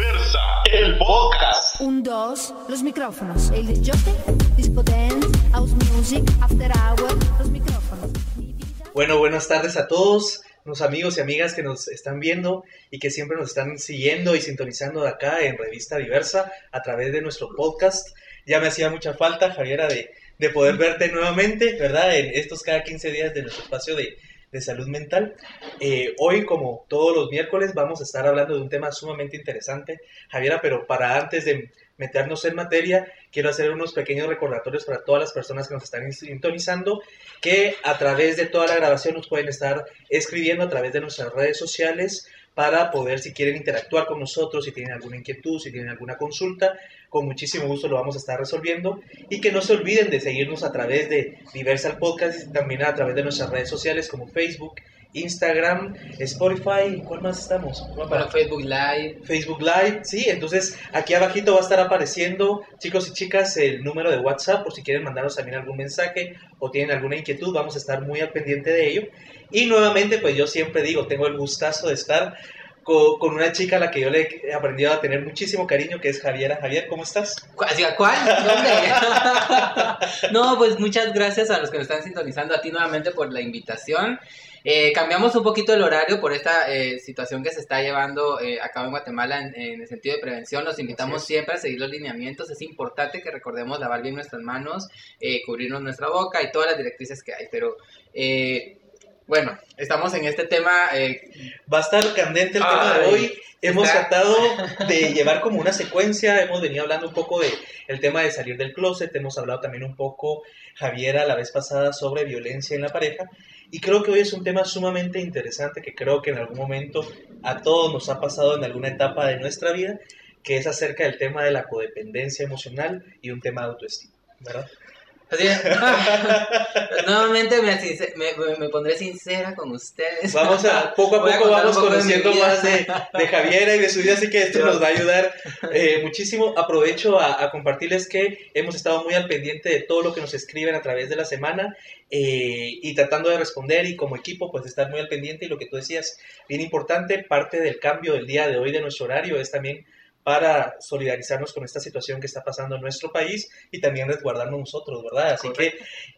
Diversa, el podcast. Un, dos, los micrófonos. El disjockey, disco dance, house music, after hour, los micrófonos. Bueno, buenas tardes a todos los amigos y amigas que nos están viendo y que siempre nos están siguiendo y sintonizando de acá en Revista Diversa a través de nuestro podcast. Ya me hacía mucha falta, Javiera, de, de poder verte nuevamente, ¿verdad? En estos cada 15 días de nuestro espacio de, de salud mental. Eh, hoy, como todos los miércoles, vamos a estar hablando de un tema sumamente interesante, Javiera, pero para antes de meternos en materia, quiero hacer unos pequeños recordatorios para todas las personas que nos están sintonizando, que a través de toda la grabación nos pueden estar escribiendo a través de nuestras redes sociales para poder, si quieren interactuar con nosotros, si tienen alguna inquietud, si tienen alguna consulta, con muchísimo gusto lo vamos a estar resolviendo. Y que no se olviden de seguirnos a través de Diversal Podcast y también a través de nuestras redes sociales como Facebook, Instagram, Spotify, ¿cuál más estamos? Bueno, Facebook Live. Facebook Live, sí, entonces aquí abajito va a estar apareciendo, chicos y chicas, el número de WhatsApp por si quieren mandarnos también algún mensaje o tienen alguna inquietud, vamos a estar muy al pendiente de ello. Y nuevamente, pues yo siempre digo, tengo el gustazo de estar co- con, una chica a la que yo le he aprendido a tener muchísimo cariño, que es Javiera. Javier, ¿cómo estás? ¿Cu- hacia ¿Cuál? ¿Dónde? no, pues muchas gracias a los que nos están sintonizando, a ti nuevamente por la invitación. Eh, cambiamos un poquito el horario por esta eh, situación que se está llevando eh, a cabo en Guatemala en, en el sentido de prevención. Los invitamos siempre a seguir los lineamientos. Es importante que recordemos lavar bien nuestras manos, eh, cubrirnos nuestra boca y todas las directrices que hay. Pero eh, bueno, estamos en este tema. eh, Va a estar candente el tema de hoy. Hemos está- tratado de llevar como una secuencia, hemos venido hablando un poco de el tema de salir del closet, hemos hablado también un poco, Javiera, la vez pasada sobre violencia en la pareja, y creo que hoy es un tema sumamente interesante que creo que en algún momento a todos nos ha pasado en alguna etapa de nuestra vida, que es acerca del tema de la codependencia emocional y un tema de autoestima, ¿verdad? Así es. Nuevamente me, pondré sincera con ustedes. Vamos a, poco a Voy poco vamos poco conociendo más de, de Javiera y de su vida, así que esto nos va a ayudar eh, muchísimo. Aprovecho a, a compartirles que hemos estado muy al pendiente de todo lo que nos escriben a través de la semana eh, y tratando de responder y como equipo pues estar muy al pendiente y lo que tú decías, bien importante, parte del cambio del día de hoy de nuestro horario es también para solidarizarnos con esta situación que está pasando en nuestro país y también resguardarnos nosotros, ¿verdad? Así que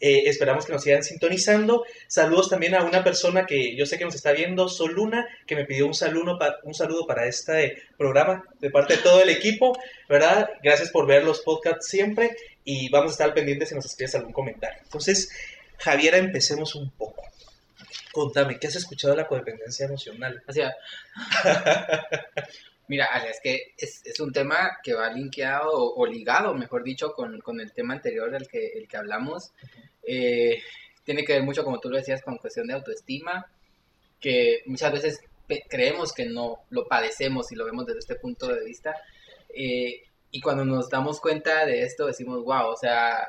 eh, esperamos que nos sigan sintonizando. Saludos también a una persona que yo sé que nos está viendo, Soluna, que me pidió un saludo, pa- un saludo para este programa de parte de todo el equipo, ¿verdad? Gracias por ver los podcasts siempre y vamos a estar al pendiente si nos escribes algún comentario. Entonces, Javiera, empecemos un poco. Contame, ¿qué has escuchado de la codependencia emocional? O sea, mira, Ale, es que es, es un tema que va linkeado o, o ligado, mejor dicho, con, con el tema anterior del que, el que hablamos. Eh, tiene que ver mucho, como tú lo decías, con cuestión de autoestima, que muchas veces creemos que no lo padecemos y lo vemos desde este punto de vista. Eh, y cuando nos damos cuenta de esto, decimos, wow, o sea,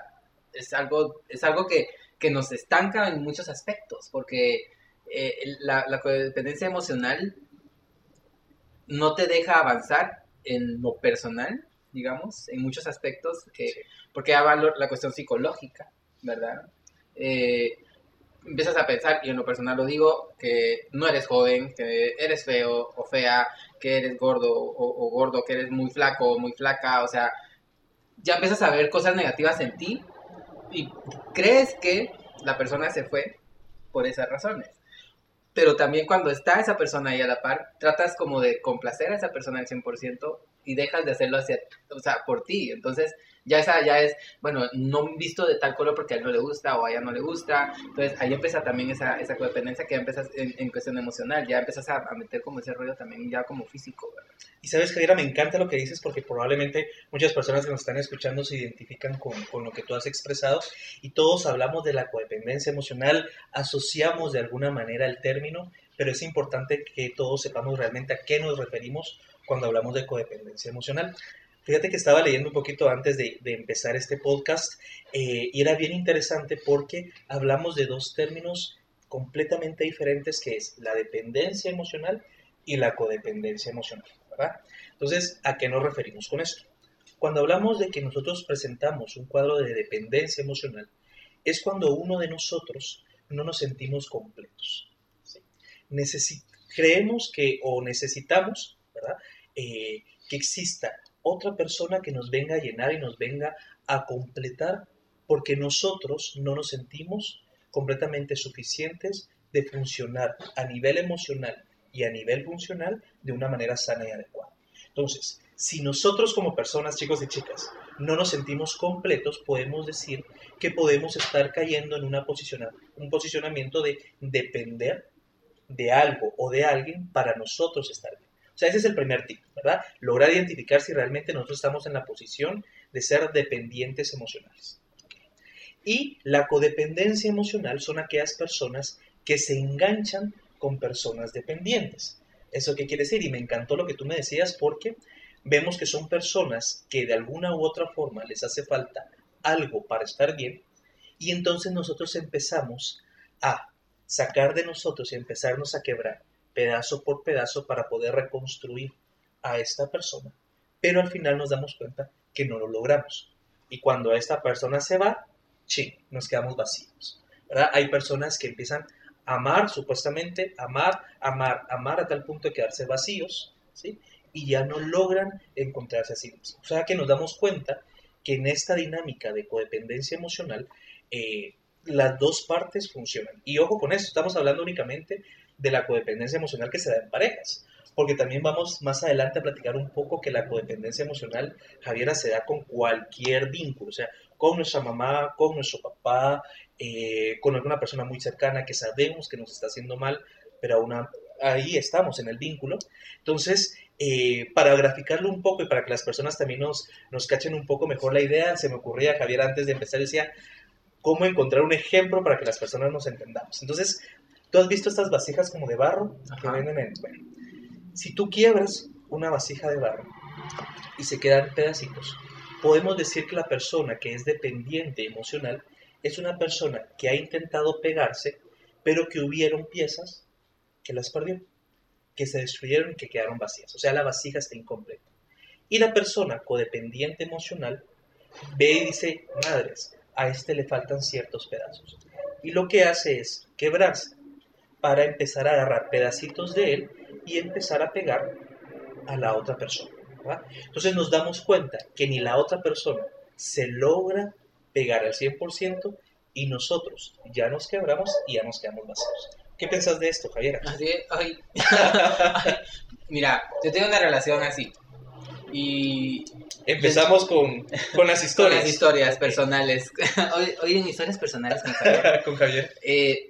es algo, es algo que, que nos estanca en muchos aspectos, porque eh, la, la codependencia emocional no te deja avanzar en lo personal, digamos, en muchos aspectos, que, porque ya va la cuestión psicológica, ¿verdad? Eh, empiezas a pensar, y en lo personal lo digo, que no eres joven, que eres feo o fea, que eres gordo o, o gordo, que eres muy flaco o muy flaca, o sea, ya empiezas a ver cosas negativas en ti y crees que la persona se fue por esas razones. Pero también cuando está esa persona ahí a la par, tratas como de complacer a esa persona al 100% y dejas de hacerlo hacia, o sea, por ti. Entonces, ya esa ya es, bueno, no visto de tal color porque a él no le gusta o a ella no le gusta. Entonces, ahí empieza también esa, esa codependencia que ya empiezas en, en cuestión emocional, ya empiezas a, a meter como ese rollo también ya como físico, ¿verdad? Y sabes, Javiera, me encanta lo que dices porque probablemente muchas personas que nos están escuchando se identifican con, con lo que tú has expresado y todos hablamos de la codependencia emocional, asociamos de alguna manera el término, pero es importante que todos sepamos realmente a qué nos referimos cuando hablamos de codependencia emocional. Fíjate que estaba leyendo un poquito antes de, de empezar este podcast eh, y era bien interesante porque hablamos de dos términos completamente diferentes que es la dependencia emocional y la codependencia emocional, ¿verdad? Entonces, ¿a qué nos referimos con esto? Cuando hablamos de que nosotros presentamos un cuadro de dependencia emocional, es cuando uno de nosotros no nos sentimos completos. ¿sí? Creemos que o necesitamos, ¿verdad? Eh, que exista otra persona que nos venga a llenar y nos venga a completar porque nosotros no nos sentimos completamente suficientes de funcionar a nivel emocional y a nivel funcional de una manera sana y adecuada. Entonces, si nosotros como personas, chicos y chicas, no nos sentimos completos, podemos decir que podemos estar cayendo en una un posicionamiento de depender de algo o de alguien para nosotros estar bien. O sea, ese es el primer tip, ¿verdad? Lograr identificar si realmente nosotros estamos en la posición de ser dependientes emocionales. Y la codependencia emocional son aquellas personas que se enganchan con personas dependientes. ¿Eso qué quiere decir? Y me encantó lo que tú me decías porque vemos que son personas que de alguna u otra forma les hace falta algo para estar bien y entonces nosotros empezamos a sacar de nosotros y empezarnos a quebrar pedazo por pedazo para poder reconstruir a esta persona. Pero al final nos damos cuenta que no lo logramos. Y cuando esta persona se va, sí, nos quedamos vacíos. ¿verdad? Hay personas que empiezan a amar, supuestamente, amar, amar, amar a tal punto de quedarse vacíos, ¿sí? Y ya no logran encontrarse a sí mismos. O sea que nos damos cuenta que en esta dinámica de codependencia emocional, eh, las dos partes funcionan. Y ojo con esto, estamos hablando únicamente de la codependencia emocional que se da en parejas, porque también vamos más adelante a platicar un poco que la codependencia emocional, Javiera, se da con cualquier vínculo, o sea, con nuestra mamá, con nuestro papá, eh, con alguna persona muy cercana que sabemos que nos está haciendo mal, pero aún ahí estamos en el vínculo. Entonces, eh, para graficarlo un poco y para que las personas también nos, nos cachen un poco mejor la idea, se me ocurría, Javier, antes de empezar, decía, cómo encontrar un ejemplo para que las personas nos entendamos. Entonces, tú has visto estas vasijas como de barro que venden en... Bueno, si tú quiebras una vasija de barro y se quedan pedacitos, podemos decir que la persona que es dependiente emocional es una persona que ha intentado pegarse, pero que hubieron piezas que las perdió, que se destruyeron y que quedaron vacías. O sea, la vasija está incompleta. Y la persona codependiente emocional ve y dice, madres, a este le faltan ciertos pedazos. Y lo que hace es quebrarse para empezar a agarrar pedacitos de él y empezar a pegar a la otra persona. Entonces nos damos cuenta que ni la otra persona se logra pegar al 100% y nosotros ya nos quebramos y ya nos quedamos vacíos. ¿Qué piensas de esto, Javier? Mira, yo tengo una relación así. Y empezamos con, con las historias. Con las historias personales. hoy, hoy en historias personales con Javier. con Javier. Eh,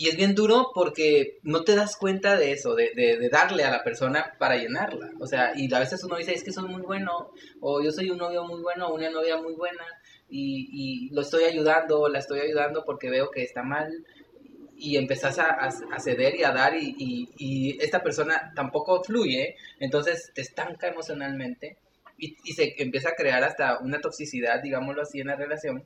y es bien duro porque no te das cuenta de eso, de, de, darle a la persona para llenarla. O sea, y a veces uno dice, es que soy muy bueno, o yo soy un novio muy bueno, una novia muy buena, y, y lo estoy ayudando, la estoy ayudando porque veo que está mal, y empezás a, a, ceder y a dar y, y, esta persona tampoco fluye, entonces te estanca emocionalmente y, y, se empieza a crear hasta una toxicidad, digámoslo así, en la relación,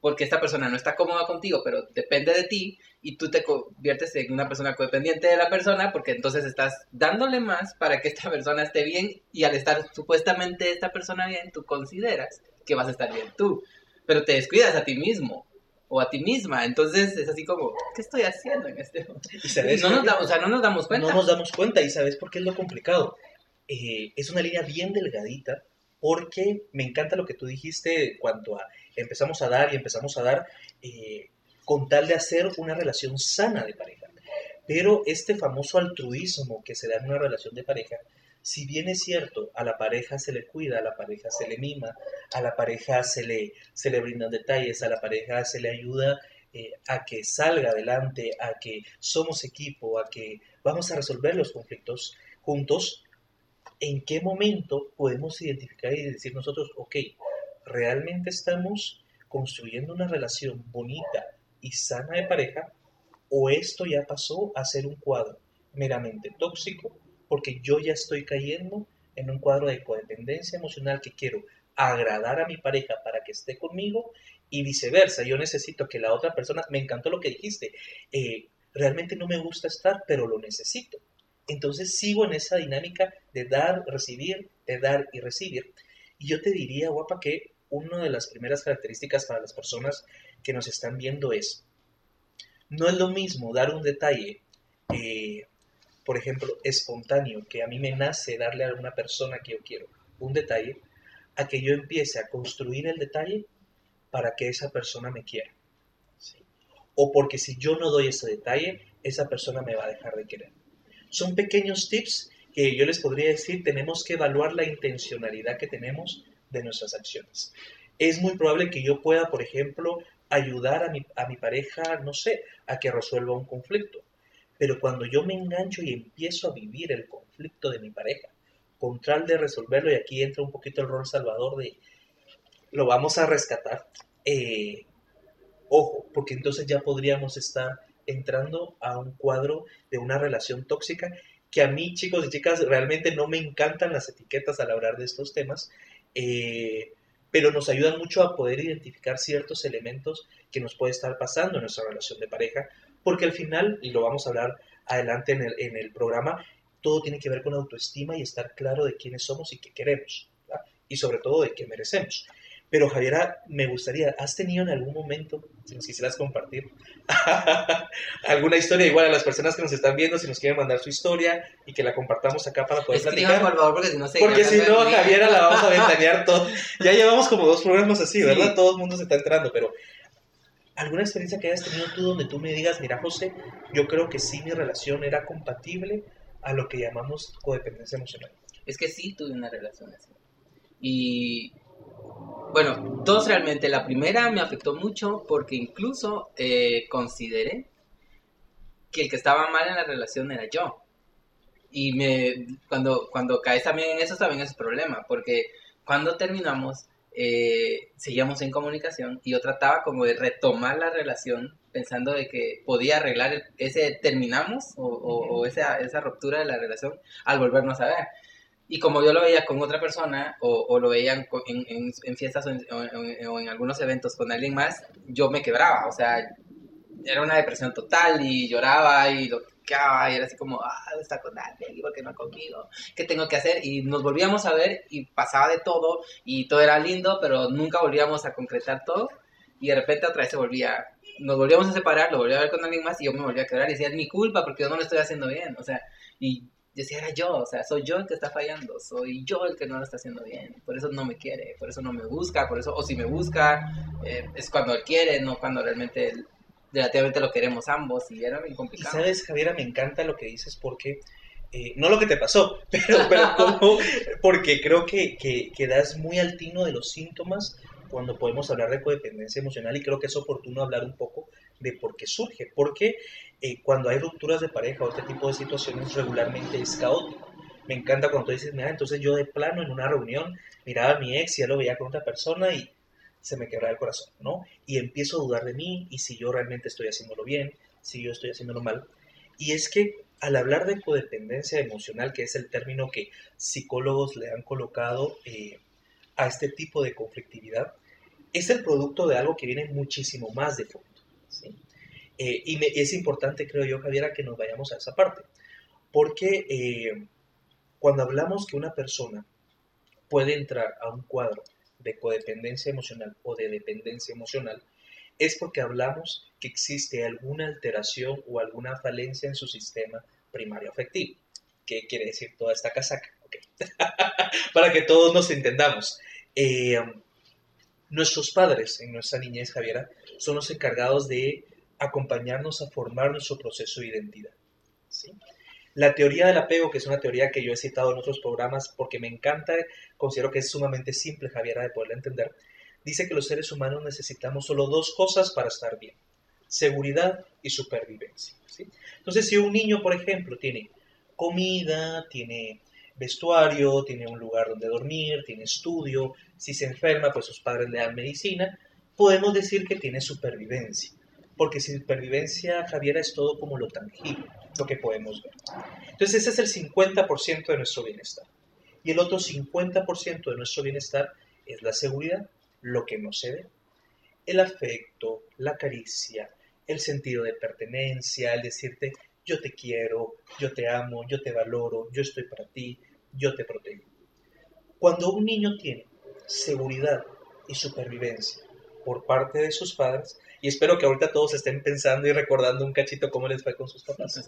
porque esta persona no está cómoda contigo, pero depende de ti y tú te conviertes en una persona codependiente de la persona porque entonces estás dándole más para que esta persona esté bien y al estar supuestamente esta persona bien, tú consideras que vas a estar bien tú, pero te descuidas a ti mismo o a ti misma. Entonces es así como, ¿qué estoy haciendo en este momento? no, nos damos, o sea, no nos damos cuenta. No nos damos cuenta y sabes por qué es lo complicado. Eh, es una línea bien delgadita porque me encanta lo que tú dijiste cuanto a empezamos a dar y empezamos a dar eh, con tal de hacer una relación sana de pareja. Pero este famoso altruismo que se da en una relación de pareja, si bien es cierto, a la pareja se le cuida, a la pareja se le mima, a la pareja se le, se le brindan detalles, a la pareja se le ayuda eh, a que salga adelante, a que somos equipo, a que vamos a resolver los conflictos juntos, ¿en qué momento podemos identificar y decir nosotros, ok, realmente estamos construyendo una relación bonita y sana de pareja o esto ya pasó a ser un cuadro meramente tóxico porque yo ya estoy cayendo en un cuadro de codependencia emocional que quiero agradar a mi pareja para que esté conmigo y viceversa. Yo necesito que la otra persona, me encantó lo que dijiste, eh, realmente no me gusta estar, pero lo necesito. Entonces sigo en esa dinámica de dar, recibir, de dar y recibir. Y yo te diría, guapa, que una de las primeras características para las personas que nos están viendo es, no es lo mismo dar un detalle, eh, por ejemplo, espontáneo, que a mí me nace darle a una persona que yo quiero un detalle, a que yo empiece a construir el detalle para que esa persona me quiera. O porque si yo no doy ese detalle, esa persona me va a dejar de querer. Son pequeños tips que yo les podría decir, tenemos que evaluar la intencionalidad que tenemos de nuestras acciones. Es muy probable que yo pueda, por ejemplo, ayudar a mi, a mi pareja, no sé, a que resuelva un conflicto. Pero cuando yo me engancho y empiezo a vivir el conflicto de mi pareja, con tal de resolverlo, y aquí entra un poquito el rol salvador de lo vamos a rescatar, eh, ojo, porque entonces ya podríamos estar entrando a un cuadro de una relación tóxica que a mí, chicos y chicas, realmente no me encantan las etiquetas al hablar de estos temas, eh, pero nos ayudan mucho a poder identificar ciertos elementos que nos puede estar pasando en nuestra relación de pareja, porque al final, y lo vamos a hablar adelante en el, en el programa, todo tiene que ver con autoestima y estar claro de quiénes somos y qué queremos, y sobre todo de qué merecemos. Pero Javiera, me gustaría, ¿has tenido en algún momento, si nos quisieras compartir, alguna historia igual a las personas que nos están viendo, si nos quieren mandar su historia y que la compartamos acá para poder Escriban, platicar? por favor, porque si no se Porque si no, Javiera la vamos a ventanear todo. Ya llevamos como dos programas así, ¿verdad? Sí. Todo el mundo se está entrando, pero ¿alguna experiencia que hayas tenido tú donde tú me digas, mira, José, yo creo que sí mi relación era compatible a lo que llamamos codependencia emocional? Es que sí tuve una relación así. Y bueno, dos realmente. La primera me afectó mucho porque incluso eh, consideré que el que estaba mal en la relación era yo. Y me, cuando, cuando caes también en eso, también es problema, porque cuando terminamos, eh, seguíamos en comunicación y yo trataba como de retomar la relación pensando de que podía arreglar ese terminamos o, o- o esa, esa ruptura de la relación al volvernos a ver. Y como yo lo veía con otra persona o, o lo veían en, en- en fiestas o en, o en- algunos eventos con alguien más, yo me quebraba. O sea, era una depresión total y lloraba y lo quedaba y era así como, ah, está con alguien, ¿y por qué no conmigo? ¿Qué tengo que hacer? Y nos volvíamos a ver y pasaba de todo y todo era lindo, pero nunca volvíamos a concretar todo y de repente otra vez se volvía, nos volvíamos a separar, lo volví a ver con alguien más y yo me volví a quebrar y decía, es mi culpa porque yo no lo estoy haciendo bien, o sea, y decía, era yo, o sea, soy yo el que está fallando, soy yo el que no lo está haciendo bien, por eso no me quiere, por eso no me busca, por eso, o si me busca, eh, es cuando él quiere, no cuando realmente relativamente lo queremos ambos y era bien Y complicado. sabes, Javiera, me encanta lo que dices porque, eh, no lo que te pasó, pero, pero como, porque creo que, que, que das muy al tino de los síntomas cuando podemos hablar de codependencia emocional y creo que es oportuno hablar un poco de por qué surge, porque eh, cuando hay rupturas de pareja o este tipo de situaciones regularmente es caótico. Me encanta cuando tú dices, mira, entonces yo de plano en una reunión miraba a mi ex y ya lo veía con otra persona y se me quebraba el corazón, ¿no? Y empiezo a dudar de mí y si yo realmente estoy haciéndolo bien, si yo estoy haciéndolo mal. Y es que al hablar de codependencia emocional, que es el término que psicólogos le han colocado eh, a este tipo de conflictividad, es el producto de algo que viene muchísimo más de fondo. Eh, y me- es importante, creo yo, Javiera, que nos vayamos a esa parte. Porque eh, cuando hablamos que una persona puede entrar a un cuadro de codependencia emocional o de dependencia emocional, es porque hablamos que existe alguna alteración o alguna falencia en su sistema primario afectivo. ¿Qué quiere decir toda esta casaca? Ok. Para que todos nos entendamos. Eh, nuestros padres en nuestra niñez, Javiera, son los encargados de acompañarnos a formar nuestro proceso de identidad. La teoría del apego, que es una teoría que yo he citado en otros programas porque me encanta, considero que es sumamente simple, Javiera, de poderla entender, dice que los seres humanos necesitamos solo dos cosas para estar bien, seguridad y supervivencia. ¿sí? Entonces, si un niño, por ejemplo, tiene comida, tiene vestuario, tiene un lugar donde dormir, tiene estudio, si se enferma, pues sus padres le dan medicina, podemos decir que tiene supervivencia. Porque supervivencia, Javiera, es todo como lo tangible, lo que podemos ver. Entonces ese es el 50% de nuestro bienestar. Y el otro 50% de nuestro bienestar es la seguridad, lo que no se ve. El afecto, la caricia, el sentido de pertenencia, el decirte yo te quiero, yo te amo, yo te valoro, yo estoy para ti, yo te protejo. Cuando un niño tiene seguridad y supervivencia por parte de sus padres, y espero que ahorita todos estén pensando y recordando un cachito cómo les fue con sus papás.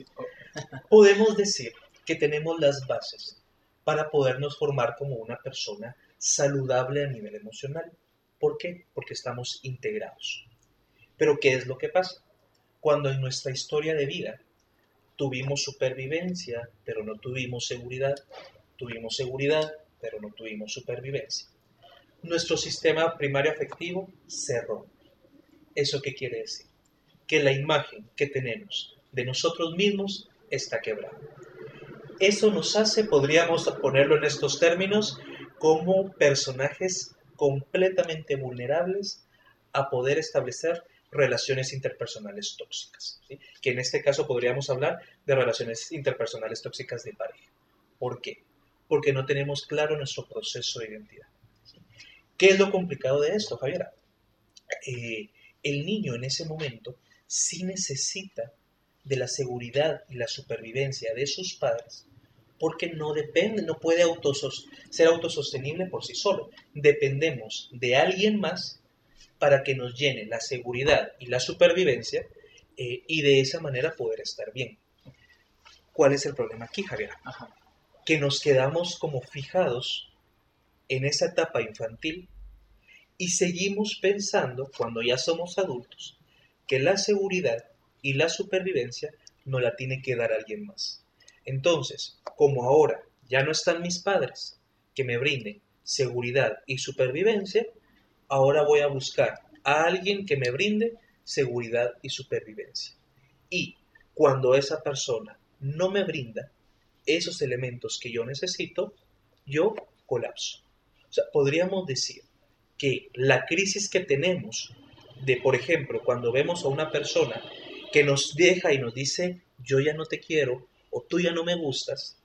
podemos decir que tenemos las bases para podernos formar como una persona saludable a nivel emocional. ¿Por qué? Porque estamos integrados. Pero ¿qué es lo que pasa? Cuando en nuestra historia de vida tuvimos supervivencia, pero no tuvimos seguridad, tuvimos seguridad, pero no tuvimos supervivencia. Nuestro sistema primario afectivo se rompe. ¿Eso qué quiere decir? Que la imagen que tenemos de nosotros mismos está quebrada. Eso nos hace, podríamos ponerlo en estos términos, como personajes completamente vulnerables a poder establecer relaciones interpersonales tóxicas, que en este caso podríamos hablar de relaciones interpersonales tóxicas de pareja. ¿Por qué? Porque no tenemos claro nuestro proceso de identidad. ¿Qué es lo complicado de esto, Javiera? Eh, el niño en ese momento sí necesita de la seguridad y la supervivencia de sus padres porque no depende, no puede autosos ser autosostenible por sí solo. Dependemos de alguien más para que nos llene la seguridad y la supervivencia eh, y de esa manera poder estar bien. ¿Cuál es el problema aquí, Javier? Ajá. Que nos quedamos como fijados en esa etapa infantil y seguimos pensando, cuando ya somos adultos, que la seguridad y la supervivencia no la tiene que dar alguien más. Entonces, como ahora ya no están mis padres que me brinden seguridad y supervivencia, ahora voy a buscar a alguien que me brinde seguridad y supervivencia. Y cuando esa persona no me brinda esos elementos que yo necesito, yo colapso. O sea, podríamos decir que la crisis que tenemos de, por ejemplo, cuando vemos a una persona que nos deja y nos dice, yo ya no te quiero o tú ya no me gustas,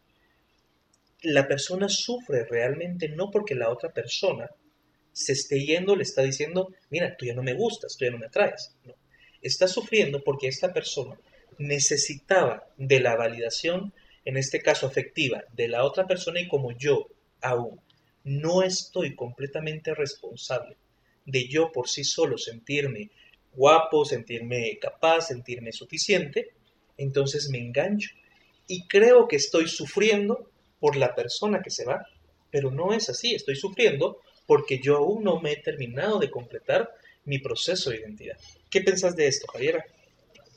la persona sufre realmente no porque la otra persona se esté yendo, le está diciendo, mira, tú ya no me gustas, tú ya no me atraes. No. Está sufriendo porque esta persona necesitaba de la validación, en este caso afectiva, de la otra persona y como yo aún no estoy completamente responsable de yo por sí solo sentirme guapo, sentirme capaz, sentirme suficiente, entonces me engancho y creo que estoy sufriendo por la persona que se va, pero no es así, estoy sufriendo porque yo aún no me he terminado de completar mi proceso de identidad. ¿Qué pensás de esto, Javiera?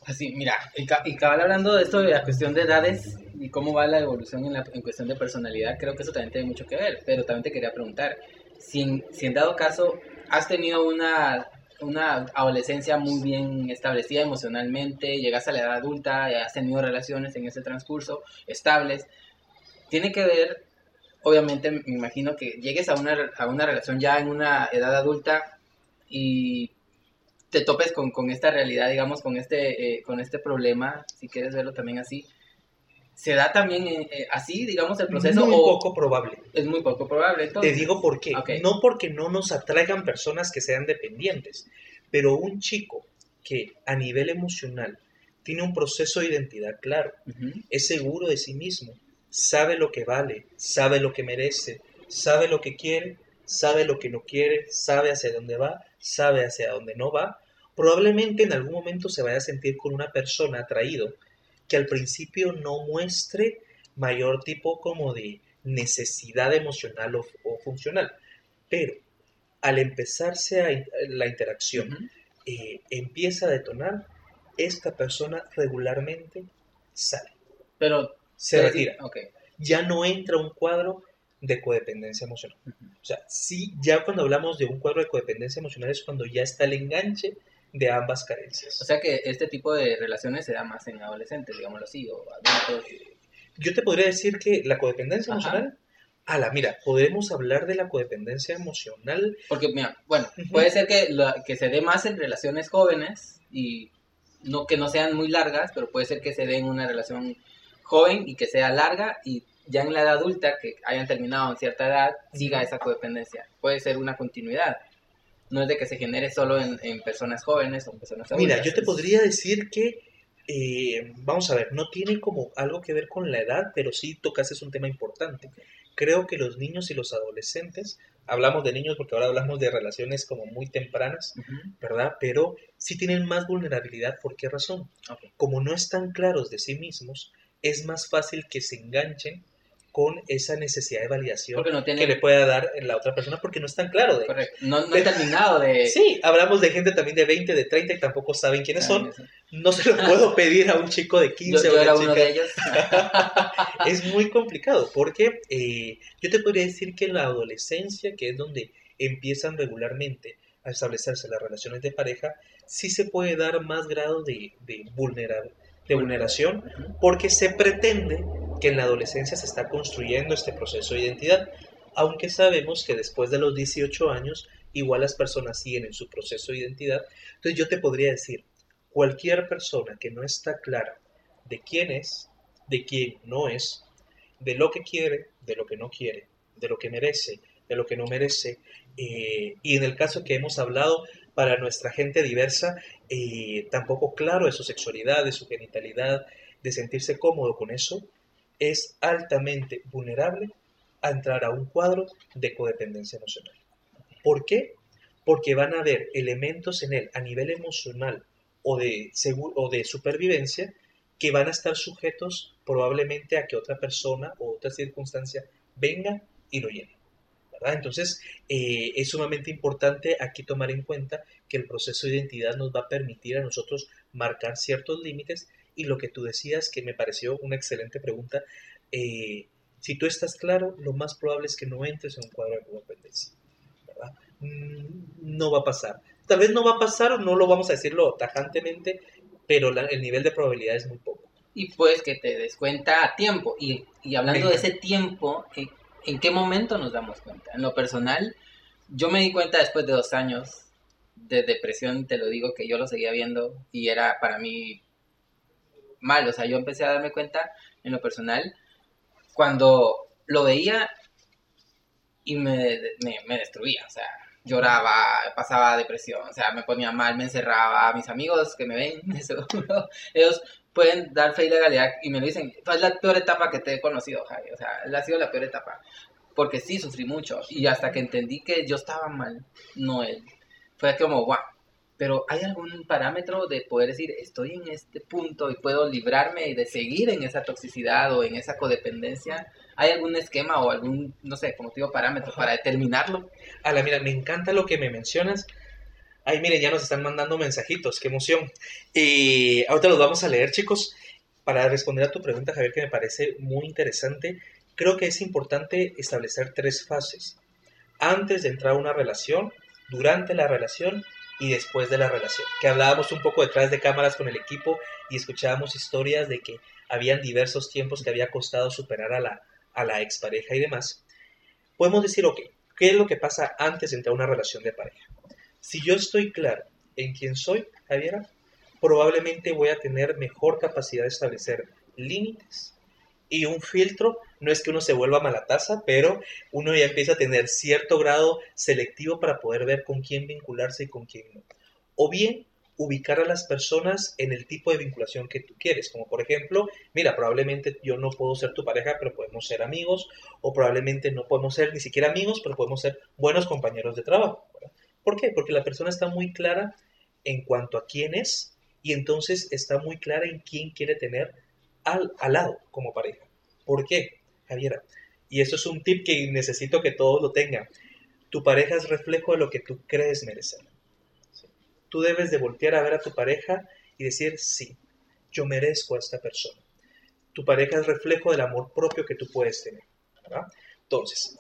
Así, mira, y, ca- y cabal hablando de esto de la cuestión de edades y cómo va la evolución en, la, en cuestión de personalidad, creo que eso también tiene mucho que ver, pero también te quería preguntar, si en, si en dado caso has tenido una, una adolescencia muy bien establecida emocionalmente, llegas a la edad adulta, has tenido relaciones en ese transcurso estables, tiene que ver, obviamente me imagino que llegues a una, a una relación ya en una edad adulta y te topes con, con esta realidad, digamos, con este, eh, con este problema, si quieres verlo también así, ¿se da también eh, eh, así, digamos, el proceso Muy o poco probable. es muy poco probable? Te digo por qué. No porque no nos atraigan personas que sean dependientes, pero un chico que a nivel emocional tiene un proceso de identidad claro, es seguro de sí mismo, sabe lo que vale, sabe lo que merece, sabe lo que quiere, sabe lo que no quiere, sabe hacia dónde va, sabe hacia dónde no va, probablemente en algún momento se vaya a sentir con una persona atraído que al principio no muestre mayor tipo como de necesidad emocional o, o funcional, pero al empezarse a la interacción, eh, empieza a detonar, esta persona regularmente sale, Pero, se retira, ya no entra un cuadro de codependencia emocional. O sea, sí, ya cuando hablamos de un cuadro de codependencia emocional es cuando ya está el enganche de ambas carencias. O sea que este tipo de relaciones se da más en adolescentes, digámoslo así, o adultos. Yo te podría decir que la codependencia Ajá. emocional, ala, mira, podemos hablar de la codependencia emocional. Porque, mira, bueno, puede ser que, la- que se dé más en relaciones jóvenes y no que no sean muy largas, pero puede ser que se dé en una relación joven y que sea larga y ya en la edad adulta, que hayan terminado en cierta edad, siga esa codependencia. Puede ser una continuidad. No es de que se genere solo en, en personas jóvenes o en personas adultas. Mira, yo te podría decir que, eh, vamos a ver, no tiene como algo que ver con la edad, pero sí tocas es un tema importante. Creo que los niños y los adolescentes, hablamos de niños porque ahora hablamos de relaciones como muy tempranas, Ujú, ¿verdad? Pero sí tienen más vulnerabilidad. ¿Por qué razón? ok. Como no están claros de sí mismos, es más fácil que se enganchen con esa necesidad de validación Porque no tiene- que le pueda dar la otra persona porque no es tan claro de Correcto. No, no he terminado de... Sí, hablamos de gente también de 20, de 30 y tampoco saben quiénes son. No se lo puedo pedir a un chico de 15 Yo, o era uno de ellos. es muy complicado porque eh, yo te podría decir que en la adolescencia, que es donde empiezan regularmente a establecerse las relaciones de pareja, sí se puede dar más grado de, de, vulnerar, de vulneración porque se pretende que en la adolescencia se está construyendo este proceso de identidad, aunque sabemos que después de los 18 años igual las personas siguen en su proceso de identidad. Entonces yo te podría decir, cualquier persona que no está clara de quién es, de quién no es, de lo que quiere, de lo que no quiere, de lo que merece, de lo que no merece, eh, y en el caso que hemos hablado, para nuestra gente diversa, eh, tampoco claro de su sexualidad, de su genitalidad, de sentirse cómodo con eso, es altamente vulnerable a entrar a un cuadro de codependencia emocional. ¿Por qué? Porque van a haber elementos en él a nivel emocional o de, o de supervivencia que van a estar sujetos probablemente a que otra persona o otra circunstancia venga y lo llene. ¿Verdad? Entonces, eh, es sumamente importante aquí tomar en cuenta que el proceso de identidad nos va a permitir a nosotros marcar ciertos límites y lo que tú decías, que me pareció una excelente pregunta, eh, si tú estás claro, lo más probable es que no entres en un cuadro de codependencia. ¿verdad? No va a pasar. Tal vez no va a pasar o no lo vamos a decirlo tajantemente, pero la, el nivel de probabilidad es muy poco. Y pues que te des cuenta a tiempo. Y, y hablando Venga. de ese tiempo, ¿en, ¿en qué momento nos damos cuenta? En lo personal, yo me di cuenta después de dos años de depresión, te lo digo, que yo lo seguía viendo y era para mí mal. O sea, yo empecé a darme cuenta en lo personal cuando lo veía y me, me, destruía. O sea, lloraba, pasaba depresión, o sea, me ponía mal, me encerraba. Mis amigos que me ven, seguro, ellos pueden dar fe y legalidad y me lo dicen. Es la peor etapa que te he conocido, Javi. O sea, ha sido la peor etapa. Porque sí, sufrí mucho. Y hasta que entendí que yo estaba mal, no él. Fue como, guau. Pero ¿hay algún parámetro de poder decir, estoy en este punto y puedo librarme de seguir en esa toxicidad o en esa codependencia? ¿Hay algún esquema o algún, no sé, como te digo, parámetro para determinarlo? A la mira, me encanta lo que me mencionas. Ay, miren, ya nos están mandando mensajitos, qué emoción. Y ahorita los vamos a leer, chicos. Para responder a tu pregunta, Javier, que me parece muy interesante, creo que es importante establecer tres fases. Antes de entrar a una relación, durante la relación y después de la relación. Que hablábamos un poco detrás de cámaras con el equipo y escuchábamos historias de que habían diversos tiempos que había costado superar a la, a la expareja y demás. Podemos decir, ok, ¿qué es lo que pasa antes de entrar a una relación de pareja? Si yo estoy claro en quién soy, Javiera, probablemente voy a tener mejor capacidad de establecer límites y un filtro. No es que uno se vuelva mala taza, pero uno ya empieza a tener cierto grado selectivo para poder ver con quién vincularse y con quién no. O bien ubicar a las personas en el tipo de vinculación que tú quieres, como por ejemplo, mira, probablemente yo no puedo ser tu pareja, pero podemos ser amigos, o probablemente no podemos ser ni siquiera amigos, pero podemos ser buenos compañeros de trabajo. ¿Por qué? Porque la persona está muy clara en cuanto a quién es y entonces está muy clara en quién quiere tener al, al lado como pareja. ¿Por qué, Javiera? Y eso es un tip que necesito que todos lo tengan. Tu pareja es reflejo de lo que tú crees merecer. Tú debes de voltear a ver a tu pareja y decir, sí, yo merezco a esta persona. Tu pareja es reflejo del amor propio que tú puedes tener. Entonces,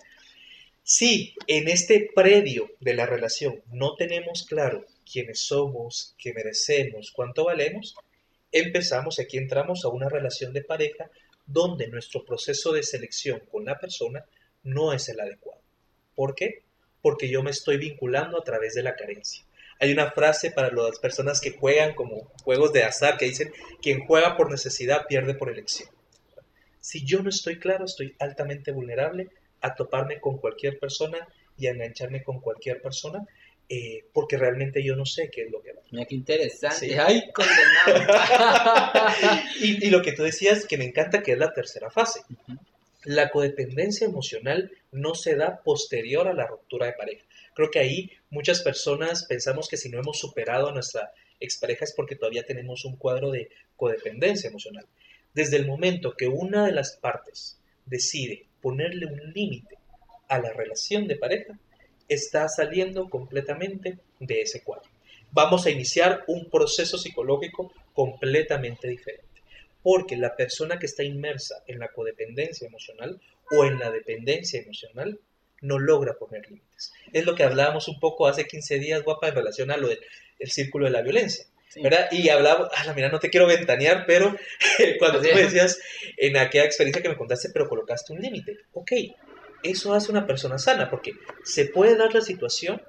si en este predio de la relación no tenemos claro quiénes somos, qué merecemos, cuánto valemos, empezamos, aquí entramos a una relación de pareja donde nuestro proceso de selección con la persona no es el adecuado. ¿Por qué? Porque yo me estoy vinculando a través de la carencia. Hay una frase para las personas que juegan como juegos de azar que dicen, quien juega por necesidad pierde por elección. Si yo no estoy claro, estoy altamente vulnerable a toparme con cualquier persona y a engancharme con cualquier persona eh, porque realmente yo no sé qué es lo que va. Mira qué interesante. Sí. Ay, condenado. y, y lo que tú decías que me encanta que es la tercera fase. La codependencia emocional no se da posterior a la ruptura de pareja. Creo que ahí muchas personas pensamos que si no hemos superado a nuestra expareja es porque todavía tenemos un cuadro de codependencia emocional. Desde el momento que una de las partes decide ponerle un límite a la relación de pareja, está saliendo completamente de ese cuadro. Vamos a iniciar un proceso psicológico completamente diferente. Porque la persona que está inmersa en la codependencia emocional o en la dependencia emocional no logra poner límites. Es lo que hablábamos un poco hace 15 días, guapa, en relación a lo del el círculo de la violencia. Sí. ¿verdad? Y hablaba, ah, mira, no te quiero ventanear, pero cuando tú me decías en aquella experiencia que me contaste, pero colocaste un límite. Ok, eso hace una persona sana, porque se puede dar la situación,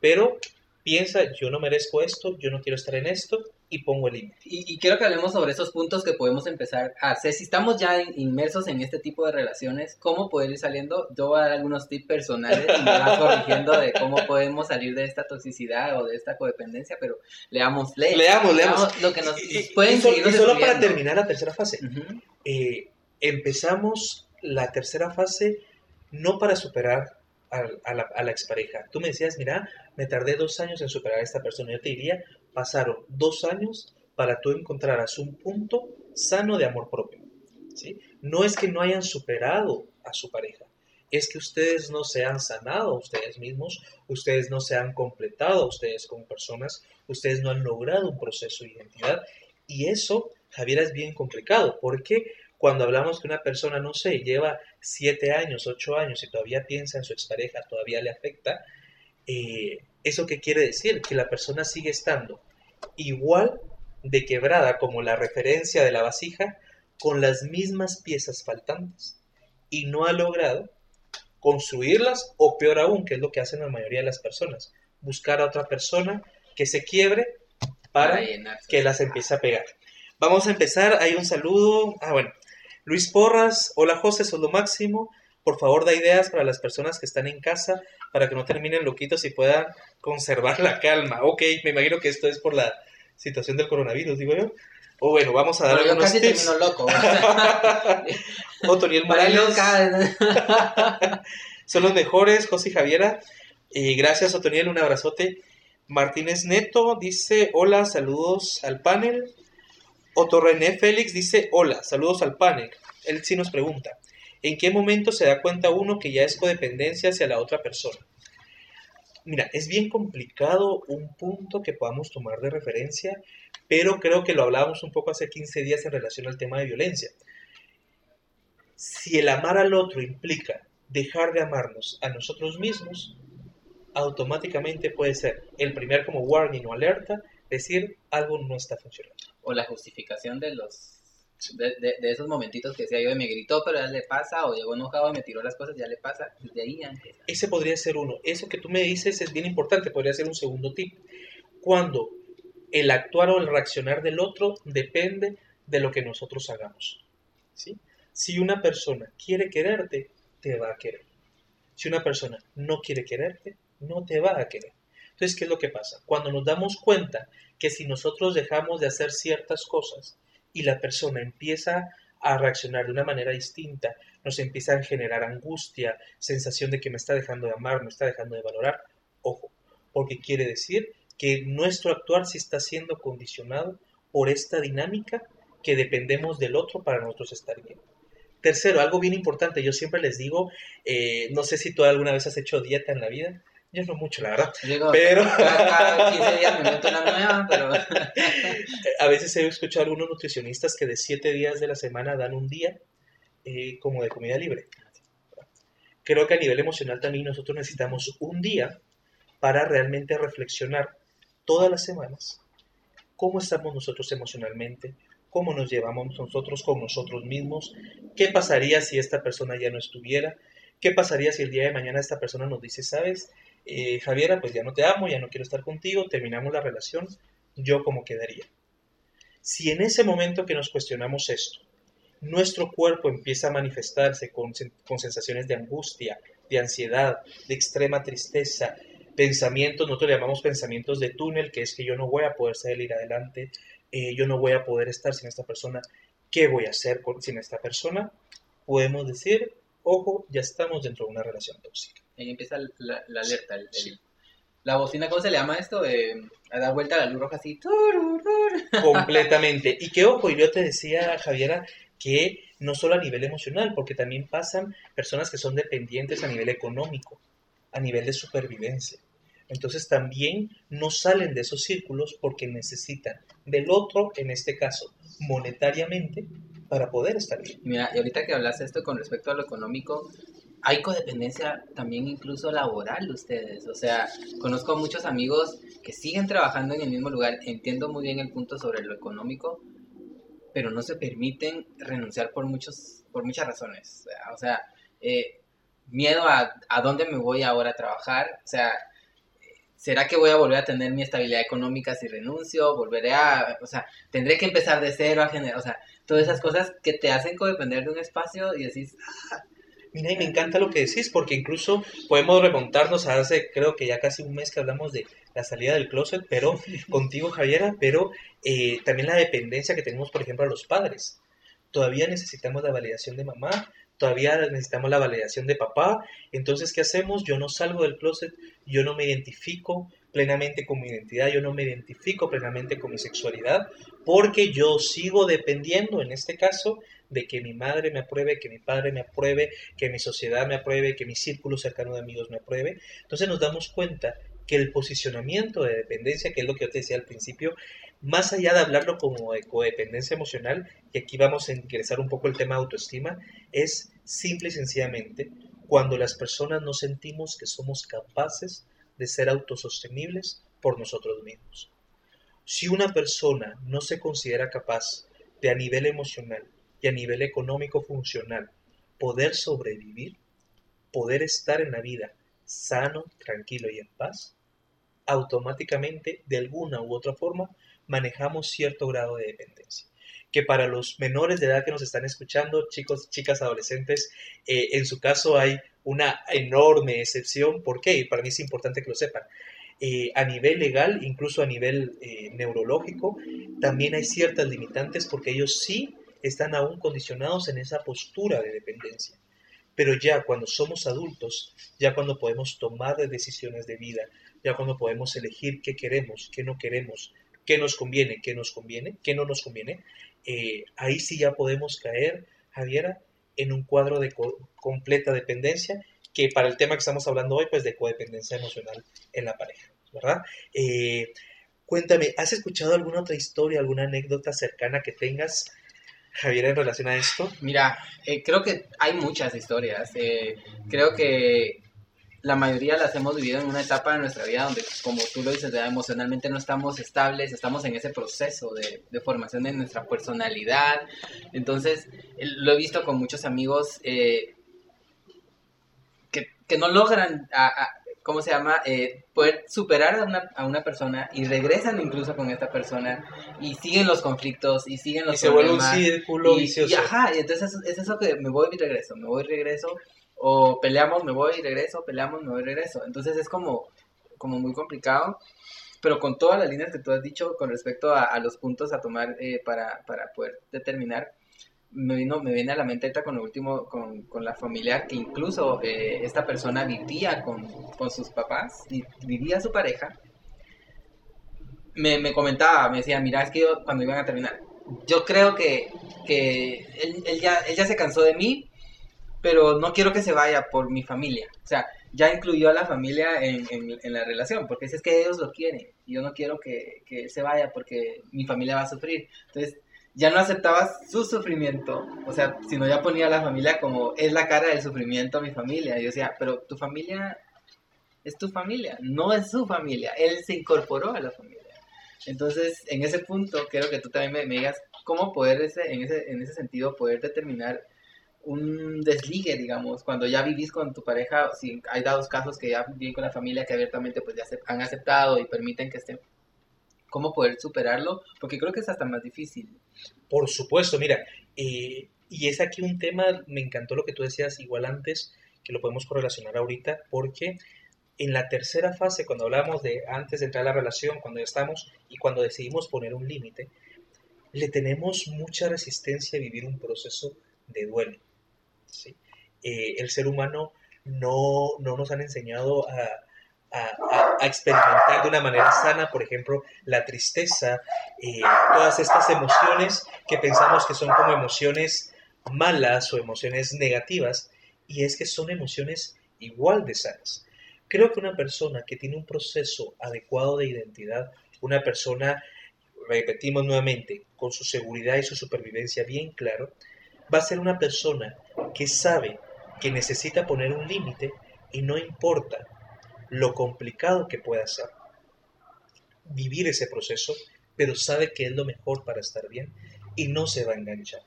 pero piensa, yo no merezco esto, yo no quiero estar en esto, y pongo el límite. Y, y quiero que hablemos sobre esos puntos que podemos empezar a hacer. Si estamos ya in- inmersos en este tipo de relaciones, ¿cómo poder ir saliendo? Yo voy a dar algunos tips personales y me vas corrigiendo de cómo podemos salir de esta toxicidad o de esta codependencia, pero leamos, le- Leamos, leamos. lo que nos Y, pueden y seguirnos y solo para terminar la tercera fase, Ujú. eh, empezamos la tercera fase no para superar al- a, la, a la expareja. Tú me decías, mira, me tardé dos años en superar a esta persona. Yo te diría, pasaron dos años para tú encontraras un punto sano de amor propio. ¿sí? No es que no hayan superado a su pareja, es que ustedes no se han sanado a ustedes mismos, ustedes no se han completado a ustedes como personas, ustedes no han logrado un proceso de identidad. Y eso, Javier, es bien complicado, porque cuando hablamos que una persona, no sé, lleva siete años, ocho años y todavía piensa en su expareja, todavía le afecta, eh, ¿eso qué quiere decir? Que la persona sigue estando igual de quebrada como la referencia de la vasija, con las mismas piezas faltantes, y no ha logrado construirlas, o peor aún, que es lo que hacen la mayoría de las personas, buscar a otra persona que se quiebre para que las empiece a pegar. Vamos a empezar, hay un saludo. Ah, bueno. Luis Porras, hola José, sos lo máximo. Por favor, da ideas para las personas que están en casa para que no terminen loquitos y puedan conservar la calma. Ok, me imagino que esto es por la situación del coronavirus, digo yo. O bueno, vamos a dar yo algunos casi tips. termino loco. Otoniel Morales, son los mejores, José y Javiera. Y gracias, Otoniel, un abrazote. Martínez Neto dice, hola, saludos al panel. Otto René Félix dice, hola, saludos al panel. Él sí nos pregunta, ¿en qué momento se da cuenta uno que ya es codependencia hacia la otra persona? Mira, es bien complicado un punto que podamos tomar de referencia, pero creo que lo hablábamos un poco hace 15 días en relación al tema de violencia. Si el amar al otro implica dejar de amarnos a nosotros mismos, automáticamente puede ser el primer como warning o alerta, decir algo no está funcionando. o la justificación de los de, de- esos momentitos que decía yo me gritó pero ya le pasa o llegó enojado me tiró las cosas ya le pasa y de ahí empieza Ese podría ser uno. Eso que tú me dices es bien importante, podría ser un segundo tip. Cuando el actuar o el reaccionar del otro depende de lo que nosotros hagamos. ¿sí? Si una persona quiere quererte, te va a querer. Si una persona no quiere quererte, no te va a querer. Entonces, ¿qué es lo que pasa? Cuando nos damos cuenta que si nosotros dejamos de hacer ciertas cosas y la persona empieza a reaccionar de una manera distinta, nos empieza a generar angustia, sensación de que me está dejando de amar, me está dejando de valorar, ojo, porque quiere decir que nuestro actuar sí está siendo condicionado por esta dinámica que dependemos del otro para nosotros estar bien. Tercero, algo bien importante, yo siempre les digo, eh, no sé si tú alguna vez has hecho dieta en la vida, yo no mucho, la verdad, Digo, pero cada, cada 15 días me meto una nueva pero a veces he escuchado a algunos nutricionistas que de siete días de la semana dan un día eh, como de comida libre. Creo que a nivel emocional también nosotros necesitamos un día para realmente reflexionar todas las semanas cómo estamos nosotros emocionalmente, cómo nos llevamos nosotros con nosotros mismos, qué pasaría si esta persona ya no estuviera, qué pasaría si el día de mañana esta persona nos dice, sabes, eh, Javiera, pues ya no te amo, ya no quiero estar contigo, terminamos la relación, yo cómo quedaría. Si en ese momento que nos cuestionamos esto, nuestro cuerpo empieza a manifestarse con, sen- con sensaciones de angustia, de ansiedad, de extrema tristeza, pensamientos, nosotros le llamamos pensamientos de túnel, que es que yo no voy a poder salir adelante, eh, yo no voy a poder estar sin esta persona, ¿qué voy a hacer sin esta persona? Podemos decir, ojo, ya estamos dentro de una relación tóxica. Ahí empieza la, la alerta el, el-. La bocina, ¿cómo se le llama esto? Eh, a dar vuelta a la luz roja así. Completamente. Y que ojo, y yo te decía, Javiera, que no solo a nivel emocional, porque también pasan personas que son dependientes a nivel económico, a nivel de supervivencia. Entonces también no salen de esos círculos porque necesitan del otro, en este caso, monetariamente, para poder estar bien. Mira, y ahorita que hablas esto con respecto a lo económico, hay codependencia también incluso laboral de ustedes. O sea, conozco a muchos amigos que siguen trabajando en el mismo lugar. Entiendo muy bien el punto sobre lo económico, pero no se permiten renunciar por muchos, por muchas razones. O sea, eh, miedo a, a dónde me voy ahora a trabajar. O sea, ¿será que voy a volver a tener mi estabilidad económica si renuncio? Volveré a, o sea, tendré que empezar de cero a generar, o sea, todas esas cosas que te hacen codepender de un espacio y decís, Mira, y me encanta lo que decís, porque incluso podemos remontarnos a hace, creo que ya casi un mes que hablamos de la salida del closet, pero contigo, Javiera, pero eh, también la dependencia que tenemos, por ejemplo, a los padres. Todavía necesitamos la validación de mamá, todavía necesitamos la validación de papá. Entonces, ¿qué hacemos? Yo no salgo del closet, yo no me identifico plenamente con mi identidad, yo no me identifico plenamente con mi sexualidad, porque yo sigo dependiendo, en este caso, de que mi madre me apruebe, que mi padre me apruebe, que mi sociedad me apruebe, que mi círculo cercano de amigos me apruebe. Entonces nos damos cuenta que el posicionamiento de dependencia, que es lo que yo te decía al principio, más allá de hablarlo como de codependencia emocional, y aquí vamos a ingresar un poco el tema de autoestima, es simple y sencillamente cuando las personas no sentimos que somos capaces de ser autosostenibles por nosotros mismos. Si una persona no se considera capaz de a nivel emocional y a nivel económico funcional poder sobrevivir, poder estar en la vida sano, tranquilo y en paz, automáticamente de alguna u otra forma manejamos cierto grado de dependencia. Que para los menores de edad que nos están escuchando, chicos, chicas, adolescentes, eh, en su caso hay una enorme excepción. ¿Por qué? Y para mí es importante que lo sepan. Eh, a nivel legal, incluso a nivel eh, neurológico, también hay ciertas limitantes porque ellos sí están aún condicionados en esa postura de dependencia. Pero ya cuando somos adultos, ya cuando podemos tomar decisiones de vida, ya cuando podemos elegir qué queremos, qué no queremos, qué nos conviene, qué nos conviene, qué no nos conviene, eh, ahí sí ya podemos caer, Javiera, en un cuadro de co- completa dependencia, que para el tema que estamos hablando hoy, pues de codependencia emocional en la pareja, ¿verdad? Eh, cuéntame, ¿has escuchado alguna otra historia, alguna anécdota cercana que tengas, Javiera, en relación a esto? Mira, eh, creo que hay muchas historias. eh, creo que la mayoría las hemos vivido en una etapa de nuestra vida donde, como tú lo dices, emocionalmente no estamos estables, estamos en ese proceso de, formación de nuestra personalidad. Entonces, lo he visto con muchos amigos eh, que, no logran, a- ¿cómo se llama? Eh, poder superar a una, a una persona y regresan incluso con esta persona y siguen los conflictos y siguen los Y se vuelve un círculo Y- vicioso. y ajá, y entonces es, es eso que me voy y regreso, me voy y regreso, o peleamos, me voy y regreso, peleamos, me voy y regreso. Entonces es como, como muy complicado, pero con todas las líneas que tú has dicho con respecto a, a los puntos a tomar eh, para, para poder determinar, me, vino, me viene a la mente ahorita con lo último, con, con la familia, que incluso eh, esta persona vivía con, con sus papás, y vivía su pareja, me, me comentaba, me decía, mira, es que yo, cuando iban a terminar, yo creo que, que él, él ya, él ya se cansó de mí, pero no quiero que se vaya por mi familia. O sea, ya incluyó a la familia en, en, en la relación, porque es que ellos lo quieren. Yo no quiero que, que él se vaya porque mi familia va a sufrir. Entonces, ya no aceptaba su sufrimiento, o sea, sino ya ponía a la familia como es la cara del sufrimiento a mi familia. Yo decía, pero tu familia es tu familia, no es su familia. Él se incorporó a la familia. Entonces, en ese punto, quiero que tú también me, me digas cómo poder, en, ese, en ese sentido, poder determinar un desligue, digamos, cuando ya vivís con tu pareja, si hay dados casos que ya viven con la familia que abiertamente pues ya han aceptado y permiten que estén, ¿cómo poder superarlo? Porque creo que es hasta más difícil. Por supuesto, mira, eh, y es aquí un tema, me encantó lo que tú decías igual antes, que lo podemos correlacionar ahorita, porque en la tercera fase, cuando hablamos de antes de entrar a la relación, cuando ya estamos y cuando decidimos poner un límite, le tenemos mucha resistencia a vivir un proceso de duelo. Eh, el ser humano no, no nos han enseñado a, a, experimentar de una manera sana, por ejemplo, la tristeza, eh, todas estas emociones que pensamos que son como emociones malas o emociones negativas, y es que son emociones igual de sanas. Creo que una persona que tiene un proceso adecuado de identidad, una persona, repetimos nuevamente, con su seguridad y su supervivencia bien claro, va a ser una persona que sabe que necesita poner un límite y no importa lo complicado que pueda ser vivir ese proceso, pero sabe que es lo mejor para estar bien y no se va a enganchar.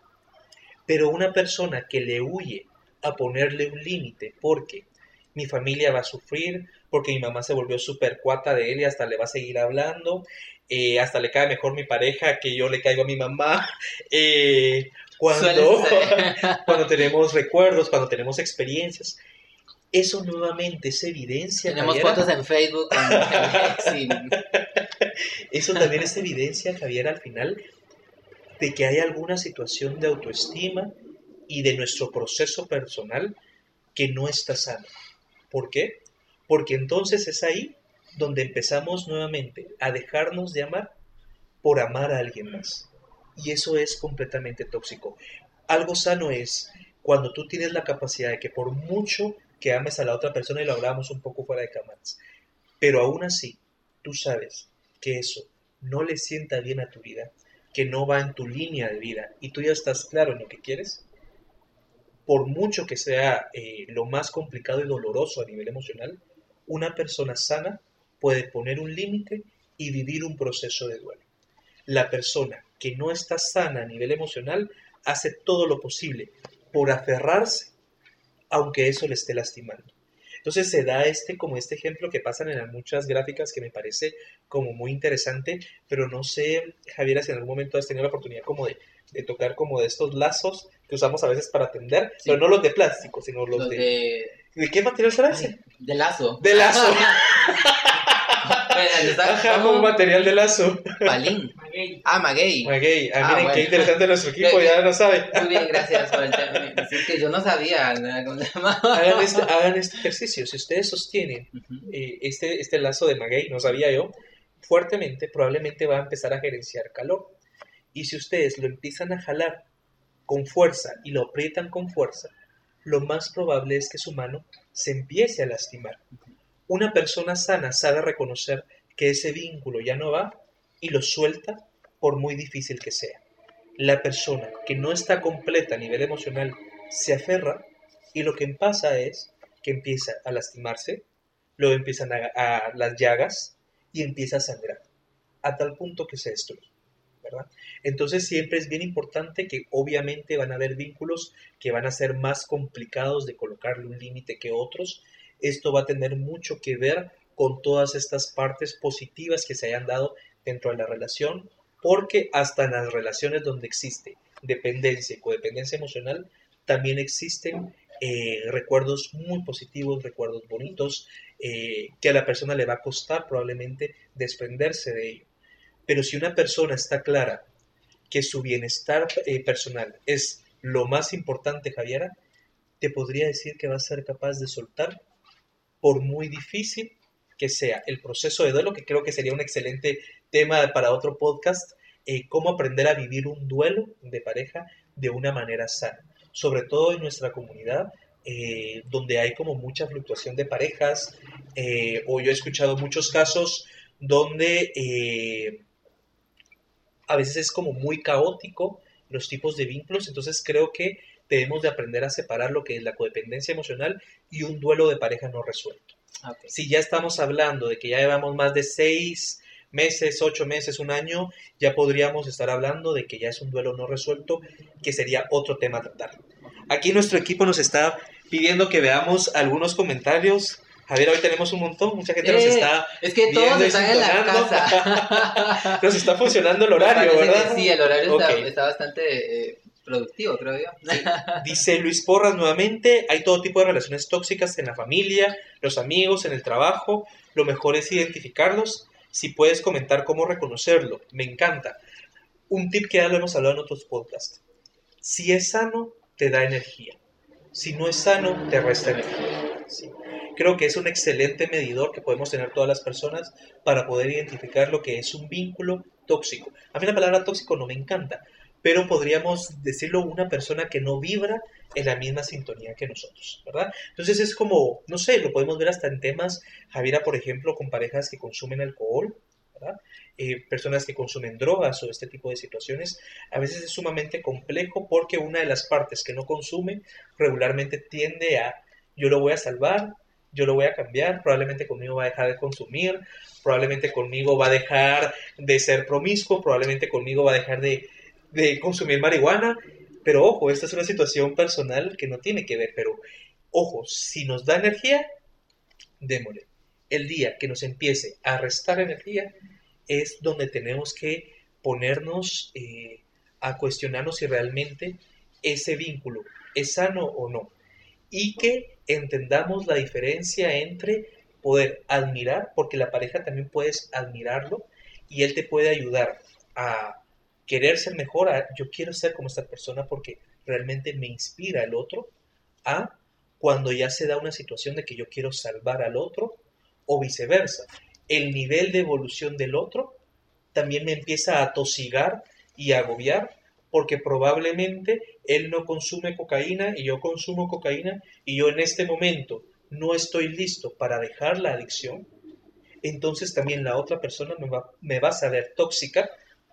Pero una persona que le huye a ponerle un límite porque mi familia va a sufrir, porque mi mamá se volvió súper cuata de él y hasta le va a seguir hablando, eh, hasta le cae mejor mi pareja que yo le caigo a mi mamá, eh, cuando, cuando tenemos recuerdos, cuando tenemos experiencias. Eso nuevamente es evidencia. Tenemos Javiera, fotos en Facebook con sí, Eso también es evidencia, Javier, al final, de que hay alguna situación de autoestima y de nuestro proceso personal que no está sano. ¿Por qué? Porque entonces es ahí donde empezamos nuevamente a dejarnos de amar por amar a alguien más. Y eso es completamente tóxico. Algo sano es cuando tú tienes la capacidad de que por mucho que ames a la otra persona, y lo hablábamos un poco fuera de cámaras, pero aún así tú sabes que eso no le sienta bien a tu vida, que no va en tu línea de vida y tú ya estás claro en lo que quieres, por mucho que sea eh, lo más complicado y doloroso a nivel emocional, una persona sana puede poner un límite y vivir un proceso de duelo. La persona que no está sana a nivel emocional hace todo lo posible por aferrarse, aunque eso le esté lastimando. Entonces se da este como este ejemplo que pasan en muchas gráficas que me parece como muy interesante, pero no sé, Javiera, si en algún momento has tenido la oportunidad como de, de tocar como de estos lazos que usamos a veces para tender, Sí. pero no los de plástico, sino los, los de... de, ¿De qué material será ese? de lazo. De lazo. Está Ajá, como material de lazo. palín. Ah, maguey. Maguey, ah, Ah, miren bueno. qué interesante nuestro equipo, ya no sabe. Muy bien, gracias por el tema. Es que yo no sabía ¿no? cómo se llamaba. Hagan este, hagan este ejercicio, si ustedes sostienen eh, este, este lazo de maguey, no sabía yo, fuertemente, probablemente va a empezar a gerenciar calor. Y si ustedes lo empiezan a jalar con fuerza y lo aprietan con fuerza, lo más probable es que su mano se empiece a lastimar. Una persona sana sabe reconocer que ese vínculo ya no va y lo suelta por muy difícil que sea. La persona que no está completa a nivel emocional se aferra y lo que pasa es que empieza a lastimarse, luego empiezan a, las llagas y empieza a sangrar a tal punto que se destruye. Entonces siempre es bien importante que obviamente van a haber vínculos que van a ser más complicados de colocarle un límite que otros. Esto va a tener mucho que ver con todas estas partes positivas que se hayan dado dentro de la relación, porque hasta en las relaciones donde existe dependencia y codependencia emocional, también existen eh, recuerdos muy positivos, recuerdos bonitos, eh, que a la persona le va a costar probablemente desprenderse de ello. Pero si una persona está clara que su bienestar eh, personal es lo más importante, Javiera, te podría decir que va a ser capaz de soltar, por muy difícil que sea el proceso de duelo, que creo que sería un excelente tema para otro podcast, eh, cómo aprender a vivir un duelo de pareja de una manera sana, sobre todo en nuestra comunidad, eh, donde hay como mucha fluctuación de parejas, eh, o yo he escuchado muchos casos donde eh, a veces es como muy caótico los tipos de vínculos, entonces creo que debemos de aprender a separar lo que es la codependencia emocional y un duelo de pareja no resuelto. Ok. Si ya estamos hablando de que ya llevamos más de seis meses, ocho meses, un año, ya podríamos estar hablando de que ya es un duelo no resuelto, que sería otro tema a tratar. Aquí nuestro equipo nos está pidiendo que veamos algunos comentarios. Javier, hoy tenemos un montón, mucha gente nos Eh, está Es que todos viendo y están en la casa. nos está funcionando el horario, ¿verdad? Sí, el horario está bastante eh, productivo, creo yo. Dice Luis Porras nuevamente, hay todo tipo de relaciones tóxicas en la familia, los amigos, en el trabajo. Lo mejor es identificarlos. Si puedes comentar cómo reconocerlo, me encanta. Un tip que ya lo hemos hablado en otros podcasts. Si es sano, te da energía. Si no es sano, te resta energía. ¿sí? creo que es un excelente medidor que podemos tener todas las personas para poder identificar lo que es un vínculo tóxico. A mí la palabra tóxico no me encanta, pero podríamos decirlo una persona que no vibra en la misma sintonía que nosotros, ¿verdad? Entonces es como, no sé, lo podemos ver hasta en temas, Javiera, por ejemplo, con parejas que consumen alcohol, ¿verdad? Eh, personas que consumen drogas o este tipo de situaciones, a veces es sumamente complejo porque una de las partes que no consume regularmente tiende a, yo lo voy a salvar, yo lo voy a cambiar, probablemente conmigo va a dejar de consumir, probablemente conmigo va a dejar de ser promiscuo, probablemente conmigo va a dejar de, de consumir marihuana, pero ojo, esta es una situación personal que no tiene que ver, pero ojo, si nos da energía, démosle. El día que nos empiece a restar energía es donde tenemos que ponernos eh, a cuestionarnos si realmente ese vínculo es sano o no. Y que entendamos la diferencia entre poder admirar, porque la pareja también puedes admirarlo y él te puede ayudar a querer ser mejor, yo quiero ser como esta persona porque realmente me inspira el otro, a cuando ya se da una situación de que yo quiero salvar al otro o viceversa. El nivel de evolución del otro también me empieza a atosigar y a agobiar porque probablemente él no consume cocaína y yo consumo cocaína y yo en este momento no estoy listo para dejar la adicción, entonces también la otra persona me va, me va a saber tóxica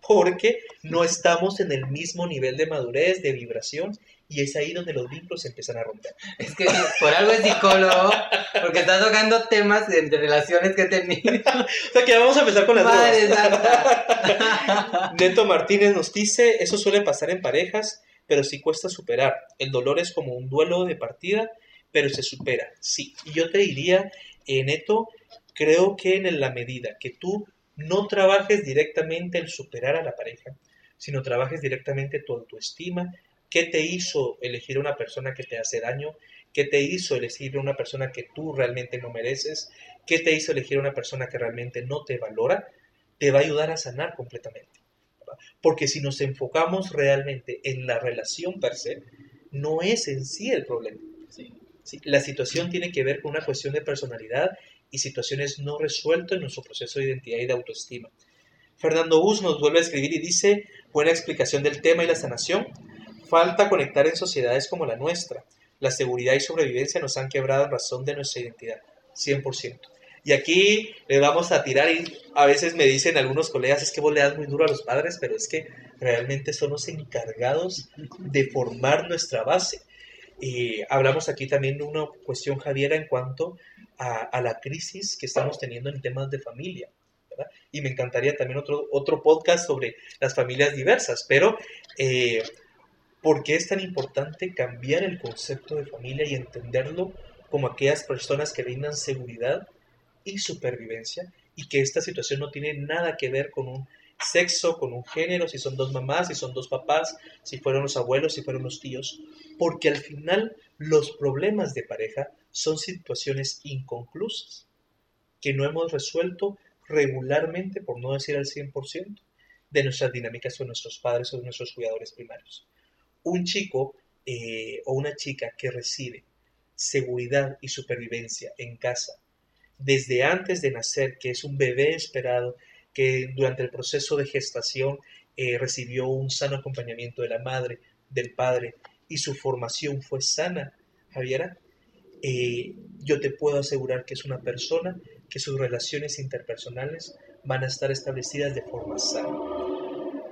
porque no estamos en el mismo nivel de madurez, de vibración, y es ahí donde los vínculos se empiezan a romper. Es que por algo es psicólogo, porque está tocando temas de, relaciones que he tenido. o sea que ya vamos a empezar con las Madre Neto Martínez nos dice, eso suele pasar en parejas, pero sí cuesta superar. El dolor es como un duelo de partida, pero se supera. Sí, y yo te diría, eh, Neto, creo que en la medida que tú no trabajes directamente el superar a la pareja, sino trabajes directamente tu autoestima, qué te hizo elegir a una persona que te hace daño, qué te hizo elegir a una persona que tú realmente no mereces, qué te hizo elegir a una persona que realmente no te valora, te va a ayudar a sanar completamente. Porque si nos enfocamos realmente en la relación per se, no es en sí el problema. La situación tiene que ver con una cuestión de personalidad y situaciones no resueltas en nuestro proceso de identidad y de autoestima. Fernando Bus nos vuelve a escribir y dice, buena explicación del tema y la sanación. Falta conectar en sociedades como la nuestra. La seguridad y sobrevivencia nos han quebrado en razón de nuestra identidad. 100%. Y aquí le vamos a tirar y a veces me dicen algunos colegas, es que vos le das muy duro a los padres, pero es que realmente son los encargados de formar nuestra base. Y hablamos aquí también de una cuestión, Javiera, en cuanto a, la crisis que estamos teniendo en temas de familia. Y me encantaría también otro, otro podcast sobre las familias diversas, pero eh, ¿por qué es tan importante cambiar el concepto de familia y entenderlo como aquellas personas que brindan seguridad y supervivencia y que esta situación no tiene nada que ver con un sexo, con un género, si son dos mamás, si son dos papás, si fueron los abuelos, si fueron los tíos, porque al final los problemas de pareja son situaciones inconclusas que no hemos resuelto regularmente, por no decir al 100%, de nuestras dinámicas con nuestros padres o nuestros cuidadores primarios. Un chico eh, o una chica que recibe seguridad y supervivencia en casa desde antes de nacer, que es un bebé esperado, que durante el proceso de gestación eh, recibió un sano acompañamiento de la madre, del padre, y su formación fue sana, Javiera, eh, yo te puedo asegurar que es una persona que sus relaciones interpersonales van a estar establecidas de forma sana.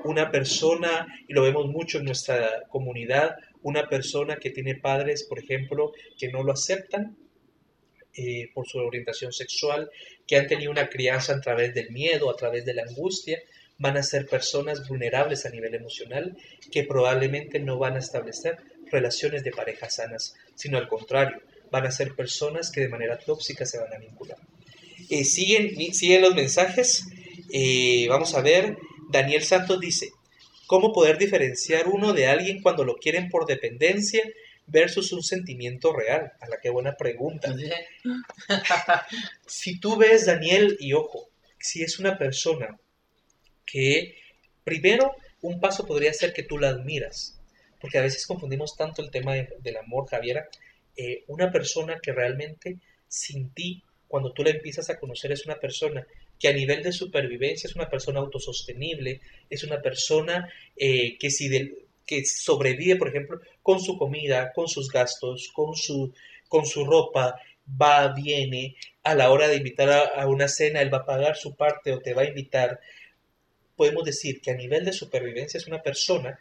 Una persona, y lo vemos mucho en nuestra comunidad, una persona que tiene padres, por ejemplo, que no lo aceptan, eh, por su orientación sexual, que han tenido una crianza a través del miedo, a través de la angustia, van a ser personas vulnerables a nivel emocional que probablemente no van a establecer relaciones de pareja sanas, sino al contrario, van a ser personas que de manera tóxica se van a vincular. Eh, siguen, siguen los mensajes. Eh, vamos a ver. Daniel Santos dice, ¿cómo poder diferenciar uno de alguien cuando lo quieren por dependencia versus un sentimiento real? A la que buena pregunta. si tú ves, Daniel, y ojo, si es una persona que, primero, un paso podría ser que tú la admiras, porque a veces confundimos tanto el tema del amor, Javiera. Eh, una persona que realmente sin ti, cuando tú la empiezas a conocer, es una persona que a nivel de supervivencia es una persona autosostenible, es una persona eh, que si del, que sobrevive, por ejemplo, con su comida, con sus gastos, con su, con su ropa, va, viene, a la hora de invitar a, una cena, él va a pagar su parte o te va a invitar. Podemos decir que a nivel de supervivencia es una persona,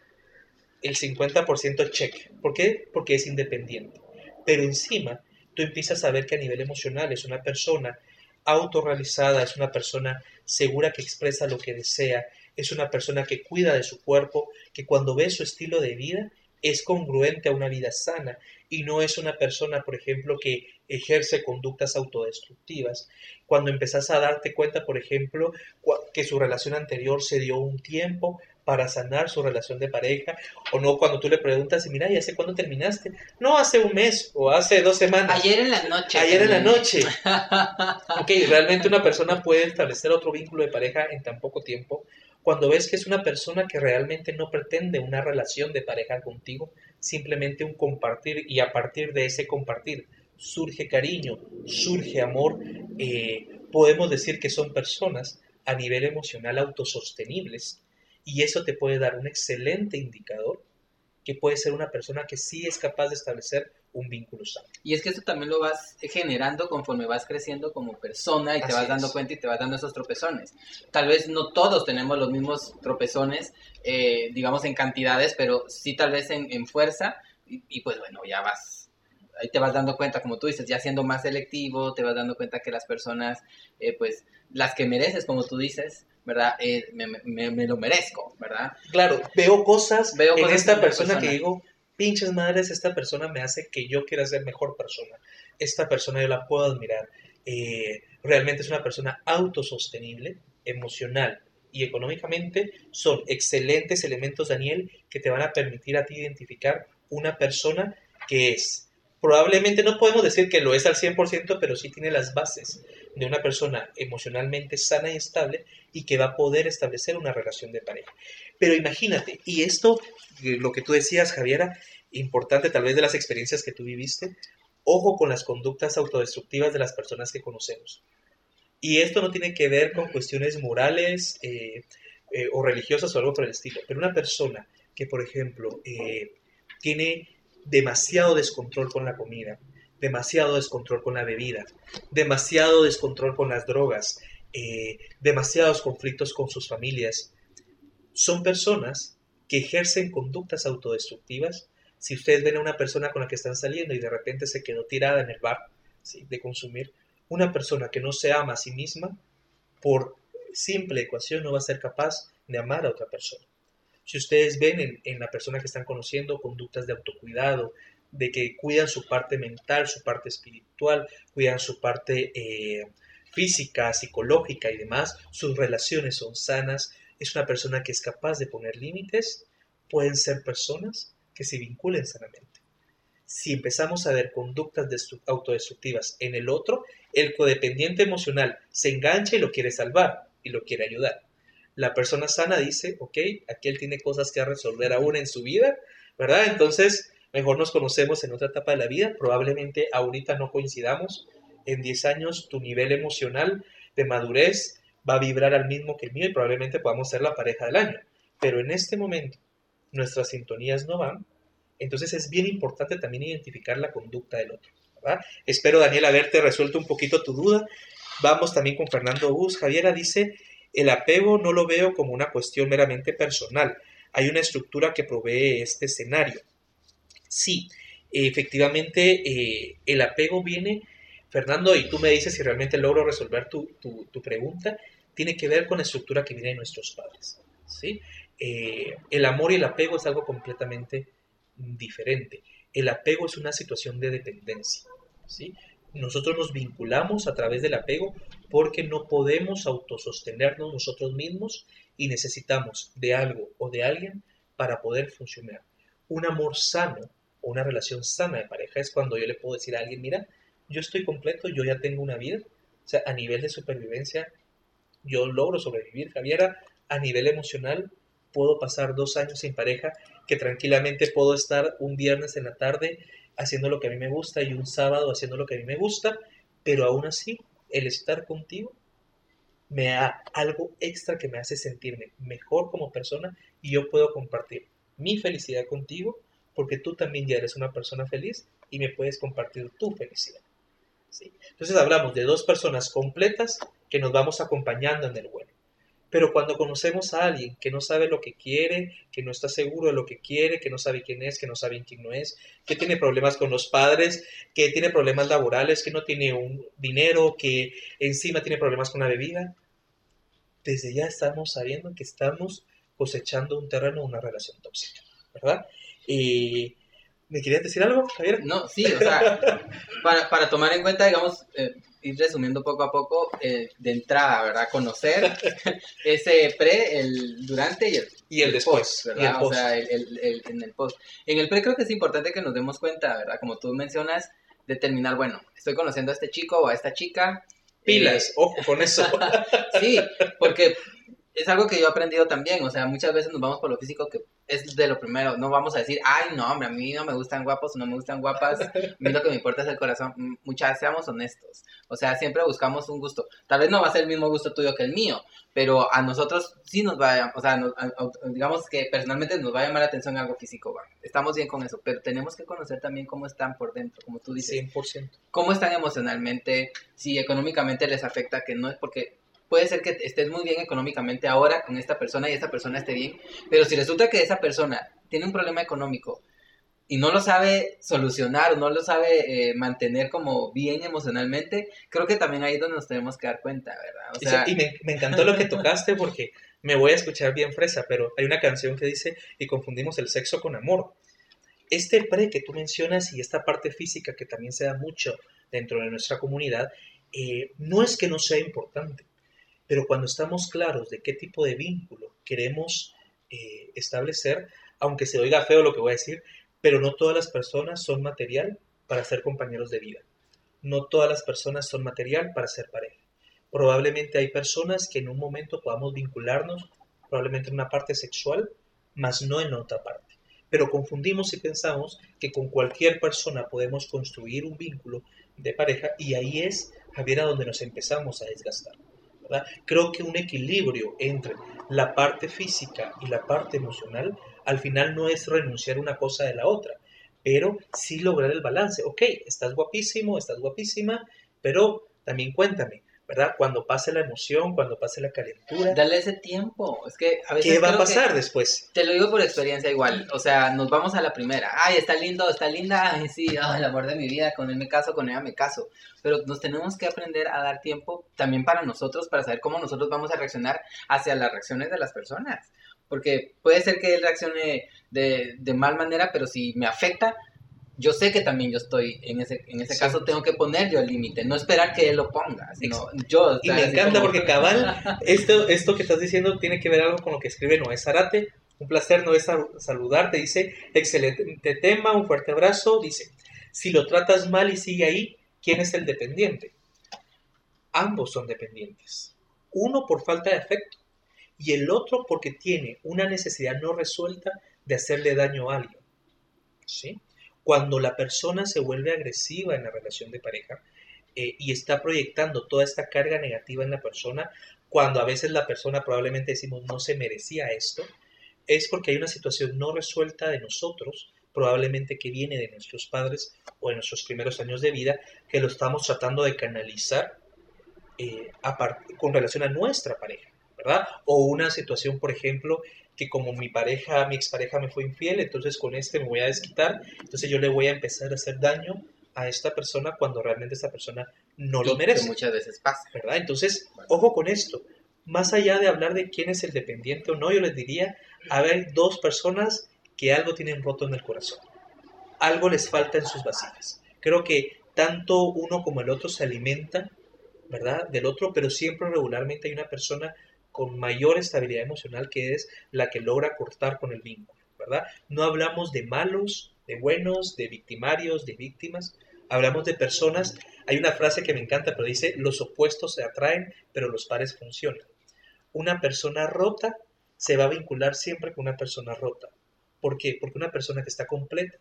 el 50% check. ¿Por qué? Porque es independiente. Pero encima, tú empiezas a ver que a nivel emocional es una persona autorrealizada, es una persona segura que expresa lo que desea, es una persona que cuida de su cuerpo, que cuando ve su estilo de vida es congruente a una vida sana y no es una persona, por ejemplo, que ejerce conductas autodestructivas. Cuando empezás a darte cuenta, por ejemplo, que su relación anterior se dio un tiempo para sanar su relación de pareja, o no cuando tú le preguntas, mira, ¿y hace cuándo terminaste? No, hace un mes o hace dos semanas. Ayer en la noche. Ayer en la noche. ok, realmente una persona puede establecer otro vínculo de pareja en tan poco tiempo cuando ves que es una persona que realmente no pretende una relación de pareja contigo, simplemente un compartir y a partir de ese compartir surge cariño, surge amor, eh, podemos decir que son personas a nivel emocional autosostenibles. Y eso te puede dar un excelente indicador que puede ser una persona que sí es capaz de establecer un vínculo sano. Y es que eso también lo vas generando conforme vas creciendo como persona y te Así vas dando es. cuenta y te vas dando esos tropezones. Tal vez no todos tenemos los mismos tropezones, eh, digamos en cantidades, pero sí tal vez en, en fuerza y, y pues bueno, ya vas, ahí te vas dando cuenta, como tú dices, ya siendo más selectivo, te vas dando cuenta que las personas, eh, pues las que mereces, como tú dices, ¿verdad? Eh, me, me- me lo merezco, ¿verdad? Claro, veo cosas Veo en cosas esta persona, persona. que digo, pinches madres, esta persona me hace que yo quiera ser mejor persona. Esta persona yo la puedo admirar. Eh, realmente es una persona autosostenible, emocional y económicamente. Son excelentes elementos, Daniel, que te van a permitir a ti identificar una persona que es. Probablemente no podemos decir que lo es al 100%, pero sí tiene las bases de una persona emocionalmente sana y estable y que va a poder establecer una relación de pareja. Pero imagínate, y esto, eh, lo que tú decías, Javiera, importante tal vez de las experiencias que tú viviste, ojo con las conductas autodestructivas de las personas que conocemos. Y esto no tiene que ver con cuestiones morales eh, eh, o religiosas o algo por el estilo, pero una persona que, por ejemplo, tiene demasiado descontrol con la comida, demasiado descontrol con la bebida, demasiado descontrol con las drogas, eh, demasiados conflictos con sus familias, son personas que ejercen conductas autodestructivas. Si ustedes ven a una persona con la que están saliendo y de repente se quedó tirada en el bar ¿sí? de consumir, una persona que no se ama a sí misma, por simple ecuación no va a ser capaz de amar a otra persona. Si ustedes ven en, la persona que están conociendo conductas de autocuidado, de que cuidan su parte mental, su parte espiritual, cuidan su parte eh, física, psicológica y demás, sus relaciones son sanas, es una persona que es capaz de poner límites, pueden ser personas que se vinculen sanamente. Si empezamos a ver conductas destru- autodestructivas en el otro, el codependiente emocional se engancha y lo quiere salvar y lo quiere ayudar. La persona sana dice, ok, aquí él tiene cosas que resolver aún en su vida, ¿verdad? Entonces, mejor nos conocemos en otra etapa de la vida, probablemente ahorita no coincidamos, en 10 años tu nivel emocional de madurez va a vibrar al mismo que el mío y probablemente podamos ser la pareja del año. Pero en este momento nuestras sintonías no van, entonces es bien importante también identificar la conducta del otro. ¿verdad? Espero, Daniel, haberte resuelto un poquito tu duda. Vamos también con Fernando Bus. Javiera dice, el apego no lo veo como una cuestión meramente personal. Hay una estructura que provee este escenario. Sí, efectivamente, eh, el apego viene, Fernando, y tú me dices si realmente logro resolver tu, tu, pregunta, tiene que ver con la estructura que viene de nuestros padres. ¿sí? Eh, el amor y el apego es algo completamente diferente. El apego es una situación de dependencia. ¿sí? Nosotros nos vinculamos a través del apego porque no podemos autosostenernos nosotros mismos y necesitamos de algo o de alguien para poder funcionar. Un amor sano o una relación sana de pareja es cuando yo le puedo decir a alguien, mira, yo estoy completo, yo ya tengo una vida. O sea, a nivel de supervivencia, yo logro sobrevivir, Javiera. A nivel emocional, puedo pasar dos años sin pareja, que tranquilamente puedo estar un viernes en la tarde haciendo lo que a mí me gusta y un sábado haciendo lo que a mí me gusta, pero aún así, el estar contigo me da algo extra que me hace sentirme mejor como persona y yo puedo compartir mi felicidad contigo porque tú también ya eres una persona feliz y me puedes compartir tu felicidad. Entonces hablamos de dos personas completas que nos vamos acompañando en el bueno. Pero cuando conocemos a alguien que no sabe lo que quiere, que no está seguro de lo que quiere, que no sabe quién es, que no sabe quién no es, que tiene problemas con los padres, que tiene problemas laborales, que no tiene un dinero, que encima tiene problemas con la bebida, desde ya estamos sabiendo que estamos cosechando un terreno, una relación tóxica, ¿verdad? Y ¿Me querías decir algo, Javier? No, sí, o sea, para, para tomar en cuenta, digamos, eh, ir resumiendo poco a poco, eh, de entrada, ¿verdad? Conocer ese pre, el durante y el, y el, después, ¿verdad? y el O sea, el, el- el- en el post. En el pre creo que es importante que nos demos cuenta, ¿verdad? Como tú mencionas, determinar, bueno, estoy conociendo a este chico o a esta chica. eh, Pilas, ojo con eso. Sí, porque es algo que yo he aprendido también, o sea, muchas veces nos vamos por lo físico que es de lo primero, no vamos a decir, ay, no, hombre, a mí no me gustan guapos no me gustan guapas, a mí lo que me importa es el corazón, muchas, seamos honestos, o sea, siempre buscamos un gusto, tal vez no va a ser el mismo gusto tuyo que el mío, pero a nosotros sí nos va a, o sea, nos- a- a- digamos que personalmente nos va a llamar la atención algo físico, va, estamos bien con eso, pero tenemos que conocer también cómo están por dentro, como tú dices, 100%. cómo están emocionalmente, si económicamente les afecta, que no es porque puede ser que estés muy bien económicamente ahora con esta persona y esta persona esté bien, pero si resulta que esa persona tiene un problema económico y no lo sabe solucionar no lo sabe eh, mantener como bien emocionalmente, creo que también ahí es donde nos tenemos que dar cuenta, ¿verdad? O sea, se- y me, me encantó lo que tocaste porque me voy a escuchar bien fresa, pero hay una canción que dice, y confundimos el sexo con amor. Este pre que tú mencionas y esta parte física que también se da mucho dentro de nuestra comunidad, eh, no es que no sea importante, pero cuando estamos claros de qué tipo de vínculo queremos eh, establecer, aunque se oiga feo lo que voy a decir, pero no todas las personas son material para ser compañeros de vida. No todas las personas son material para ser pareja. Probablemente hay personas que en un momento podamos vincularnos, probablemente en una parte sexual, más no en otra parte. Pero confundimos y pensamos que con cualquier persona podemos construir un vínculo de pareja y ahí es, Javier, donde nos empezamos a desgastar. Creo que un equilibrio entre la parte física y la parte emocional al final no es renunciar una cosa de la otra, pero sí lograr el balance. Ok, estás guapísimo, estás guapísima, pero también cuéntame, ¿verdad? Cuando pase la emoción, cuando pase la calentura, dale ese tiempo, es que a veces ¿qué va a pasar después? Te lo digo por experiencia igual, o sea, nos vamos a la primera, ay, está lindo, está linda, ay, sí, ay, el amor de mi vida, con él me caso, con ella me caso, pero nos tenemos que aprender a dar tiempo también para nosotros, para saber cómo nosotros vamos a reaccionar hacia las reacciones de las personas, porque puede ser que él reaccione de, de mal manera, pero si me afecta, yo sé que también yo estoy, en ese, en ese Sí. caso tengo que poner yo el límite, no esperar que él lo ponga, sino yo. Y me encanta como- porque cabal, esto, esto que estás diciendo tiene que ver algo con lo que escribe Noé Zarate. Un placer, Noé, sal- saludarte. Dice, excelente tema, un fuerte abrazo. Dice, si lo tratas mal y sigue ahí, ¿quién es el dependiente? Ambos son dependientes. Uno por falta de afecto y el otro porque tiene una necesidad no resuelta de hacerle daño a alguien. ¿Sí? Cuando la persona se vuelve agresiva en la relación de pareja, eh, y está proyectando toda esta carga negativa en la persona, cuando a veces la persona probablemente decimos no se merecía esto, es porque hay una situación no resuelta de nosotros, probablemente que viene de nuestros padres o de nuestros primeros años de vida, que lo estamos tratando de canalizar eh, con relación a nuestra pareja, ¿verdad? O una situación, por ejemplo, que como mi pareja, mi expareja me fue infiel, entonces con este me voy a desquitar, entonces yo le voy a empezar a hacer daño a esta persona cuando realmente esta persona no y lo que merece, muchas veces pasa. ¿verdad? Entonces, ojo con esto. Más allá de hablar de quién es el dependiente o no, yo les diría, a ver, dos personas que algo tienen roto en el corazón. Algo les falta en sus vasijas. Creo que tanto uno como el otro se alimentan, ¿verdad? Del otro, pero siempre regularmente hay una persona con mayor estabilidad emocional que es la que logra cortar con el vínculo, ¿verdad? No hablamos de malos, de buenos, de victimarios, de víctimas. Hablamos de personas, hay una frase que me encanta, pero dice, los opuestos se atraen, pero los pares funcionan. Una persona rota se va a vincular siempre con una persona rota. ¿Por qué? Porque una persona que está completa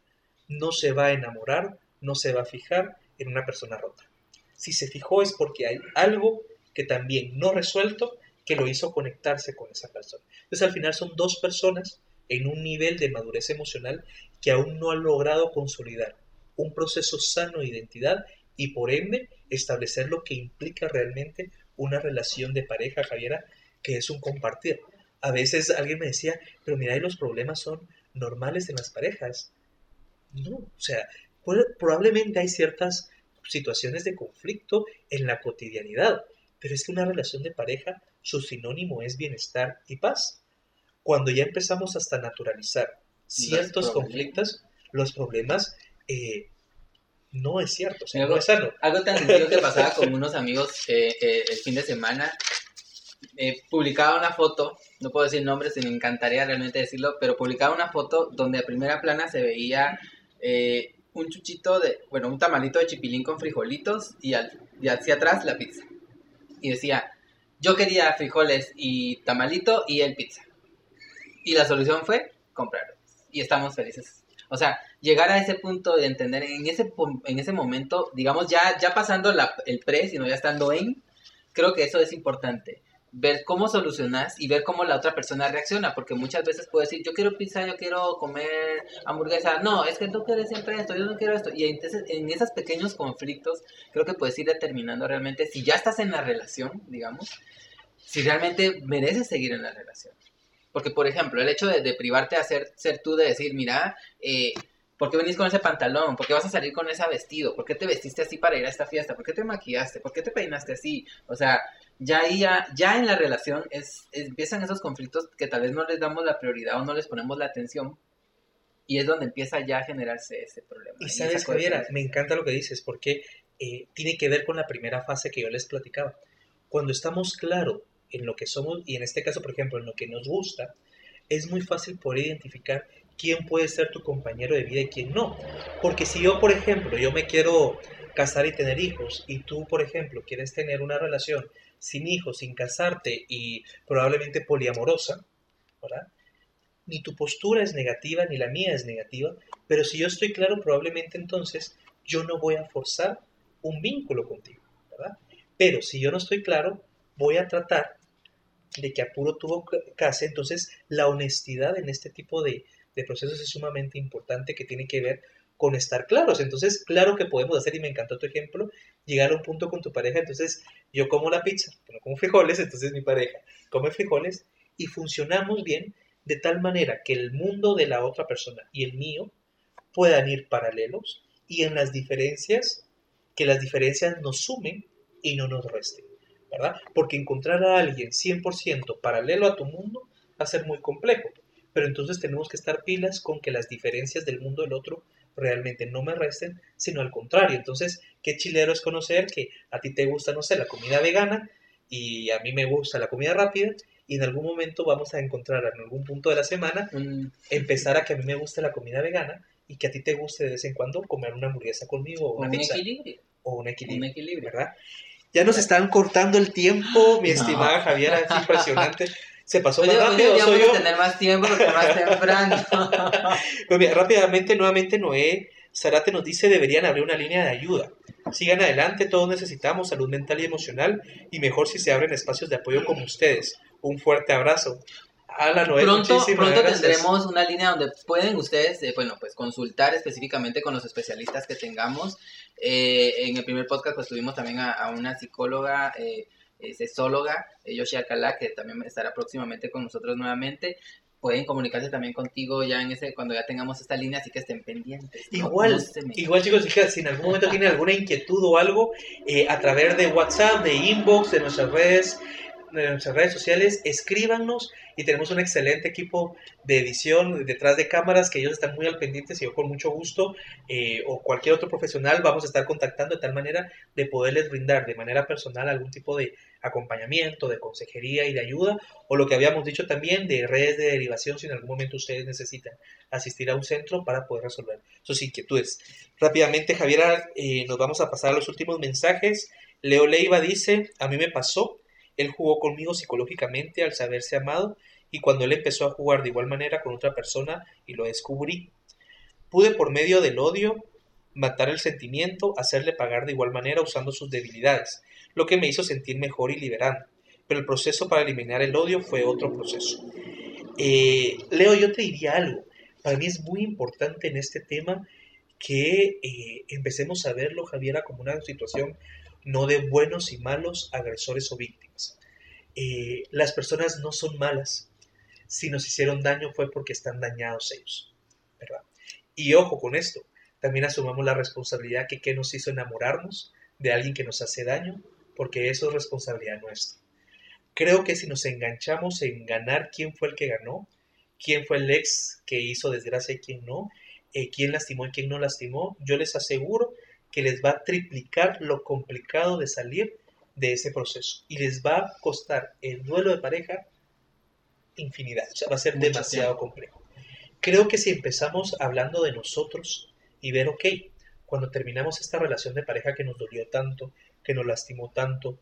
no se va a enamorar, no se va a fijar en una persona rota. Si se fijó es porque hay algo que también no resuelto que lo hizo conectarse con esa persona. Entonces al final son dos personas en un nivel de madurez emocional que aún no han logrado consolidar un proceso sano de identidad y por ende establecer lo que implica realmente una relación de pareja, Javiera, que es un compartir. A veces alguien me decía, pero mira, los problemas son normales en las parejas. No, o sea, probablemente hay ciertas situaciones de conflicto en la cotidianidad, pero es que una relación de pareja, su sinónimo es bienestar y paz. Cuando ya empezamos hasta naturalizar ciertos conflictos, los problemas eh, no es cierto, o algo, no es sano. Algo tan sencillo que pasaba con unos amigos eh, eh, el fin de semana, eh, publicaba una foto, no puedo decir nombres, me encantaría realmente decirlo, pero publicaba una foto donde a primera plana se veía un chuchito de, bueno, un tamalito de chipilín con frijolitos y, y hacia atrás la pizza. Y decía, yo quería frijoles y tamalito y el pizza. Y la solución fue comprarlo. Y estamos felices o sea, llegar a ese punto de entender en ese, en ese momento, digamos, ya, ya pasando el pre, sino ya estando en, creo que eso es importante. Ver cómo solucionas y ver cómo la otra persona reacciona, porque muchas veces puede decir, yo quiero pizza, yo quiero comer hamburguesa, no, es que tú quieres siempre esto, yo no quiero esto. Y entonces en esos pequeños conflictos creo que puedes ir determinando realmente si ya estás en la relación, digamos, si realmente mereces seguir en la relación. Porque, por ejemplo, el hecho de, privarte a ser, ser tú, de decir, mira, eh, ¿por qué venís con ese pantalón? ¿Por qué vas a salir con ese vestido? ¿Por qué te vestiste así para ir a esta fiesta? ¿Por qué te maquillaste? ¿Por qué te peinaste así? O sea, ya ahí, ya, ya en la relación es, empiezan esos conflictos que tal vez no les damos la prioridad o no les ponemos la atención. Y es donde empieza ya a generarse ese problema. Y sabes, Javiera, me encanta lo que dices, porque eh, tiene que ver con la primera fase que yo les platicaba. Cuando estamos claros en lo que somos y en este caso, por ejemplo, en lo que nos gusta, es muy fácil poder identificar quién puede ser tu compañero de vida y quién no. Porque si yo, por ejemplo, yo me quiero casar y tener hijos y tú, por ejemplo, quieres tener una relación sin hijos, sin casarte y probablemente poliamorosa, ¿verdad? Ni tu postura es negativa ni la mía es negativa, pero si yo estoy claro, probablemente entonces yo no voy a forzar un vínculo contigo, ¿verdad? Pero si yo no estoy claro, voy a tratar de que apuro tuvo casa. Entonces, la honestidad en este tipo de, procesos es sumamente importante que tiene que ver con estar claros. Entonces, claro que podemos hacer, y me encantó tu ejemplo, llegar a un punto con tu pareja. Entonces, yo como la pizza, pero como frijoles, entonces mi pareja come frijoles y funcionamos bien de tal manera que el mundo de la otra persona y el mío puedan ir paralelos y en las diferencias, que las diferencias nos sumen y no nos resten. Porque encontrar a alguien 100% paralelo a tu mundo va a ser muy complejo. Pero entonces tenemos que estar pilas con que las diferencias del mundo del otro realmente no me resten, sino al contrario. Entonces, qué chilero es conocer que a ti te gusta, no sé, la comida vegana y a mí me gusta la comida rápida y en algún momento vamos a encontrar en algún punto de la semana empezar a que a mí me guste la comida vegana y que a ti te guste de vez en cuando comer una hamburguesa conmigo o una un pizza. Equilibrio. O un equilibrio. Un equilibrio. ¿verdad? Ya nos están cortando el tiempo, mi estimada Javiera, es impresionante. Se pasó más rápido. soy yo. tener más tiempo porque más temprano. pues mira, rápidamente, nuevamente Noé Zarate nos dice deberían abrir una línea de ayuda. Sigan adelante, todos necesitamos salud mental y emocional y mejor si se abren espacios de apoyo como ustedes. Un fuerte abrazo pronto pronto tendremos una línea donde pueden ustedes, eh, bueno, pues consultar específicamente con los especialistas que tengamos. Eh, en el primer podcast pues tuvimos también a, una psicóloga, eh, sesóloga, Yoshi Alcalá, que también estará próximamente con nosotros nuevamente pueden comunicarse también contigo ya en ese cuando ya tengamos esta línea, así que estén pendientes. Igual, igual chicos, si en algún momento tienen alguna inquietud o algo, a través de WhatsApp, de inbox, de nuestras redes, de nuestras redes sociales, escríbanos y tenemos un excelente equipo de edición detrás de cámaras que ellos están muy al pendiente y yo con mucho gusto eh, o cualquier otro profesional vamos a estar contactando de tal manera de poderles brindar de manera personal algún tipo de acompañamiento, de consejería y de ayuda o lo que habíamos dicho también de redes de derivación si en algún momento ustedes necesitan asistir a un centro para poder resolver sus inquietudes. Rápidamente, Javier, eh, nos vamos a pasar a los últimos mensajes. Leo Leiva dice, a mí me pasó él jugó conmigo psicológicamente al saberse amado y cuando él empezó a jugar de igual manera con otra persona y lo descubrí, pude por medio del odio matar el sentimiento, hacerle pagar de igual manera usando sus debilidades, lo que me hizo sentir mejor y liberando. Pero el proceso para eliminar el odio fue otro proceso. Eh, Leo, yo te diría algo. Para mí es muy importante en este tema que eh, empecemos a verlo, Javiera, como una situación no de buenos y malos agresores o víctimas. Eh, las personas no son malas. Si nos hicieron daño fue porque están dañados ellos. ¿verdad? Y ojo con esto, también asumamos la responsabilidad que qué nos hizo enamorarnos de alguien que nos hace daño, porque eso es responsabilidad nuestra. Creo que si nos enganchamos en ganar quién fue el que ganó, quién fue el ex que hizo desgracia y quién no, eh, quién lastimó y quién no lastimó, yo les aseguro que les va a triplicar lo complicado de salir de ese proceso. Y les va a costar el duelo de pareja infinidad, o sea, va a ser Mucho demasiado complejo. Creo que si empezamos hablando de nosotros y ver, ok, cuando terminamos esta relación de pareja que nos dolió tanto, que nos lastimó tanto,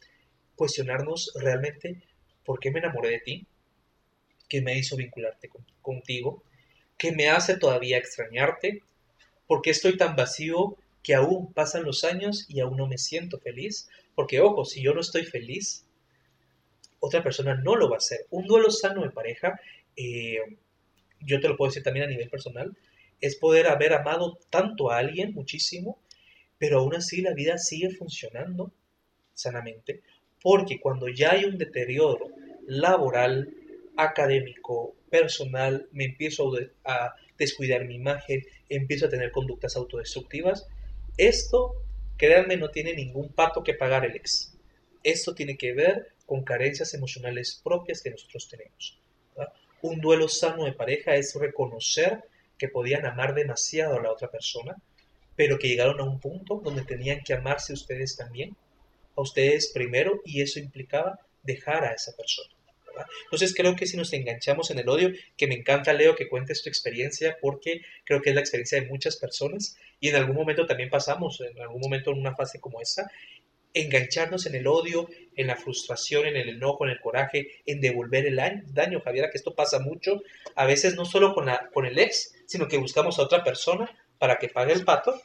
cuestionarnos realmente por qué me enamoré de ti, qué me hizo vincularte con- contigo, qué me hace todavía extrañarte, por qué estoy tan vacío que aún pasan los años y aún no me siento feliz, porque ojo, si yo no estoy feliz, otra persona no lo va a hacer. Un duelo sano de pareja, eh, yo te lo puedo decir también a nivel personal, es poder haber amado tanto a alguien muchísimo, pero aún así la vida sigue funcionando sanamente, porque cuando ya hay un deterioro laboral, académico, personal, me empiezo a de- a descuidar mi imagen, empiezo a tener conductas autodestructivas, esto, créanme, no tiene ningún pato que pagar el ex. Esto tiene que ver con carencias emocionales propias que nosotros tenemos. Un duelo sano de pareja es reconocer que podían amar demasiado a la otra persona, pero que llegaron a un punto donde tenían que amarse ustedes también, a ustedes primero, y eso implicaba dejar a esa persona. Entonces creo que si nos enganchamos en el odio, que me encanta Leo que cuentes tu experiencia, porque creo que es la experiencia de muchas personas, y en algún momento también pasamos, en algún momento en una fase como esa, engancharnos en el odio, en la frustración, en el enojo, en el coraje, en devolver el daño, daño Javiera, que esto pasa mucho, a veces no solo con, la, con el ex, sino que buscamos a otra persona para que pague el pato,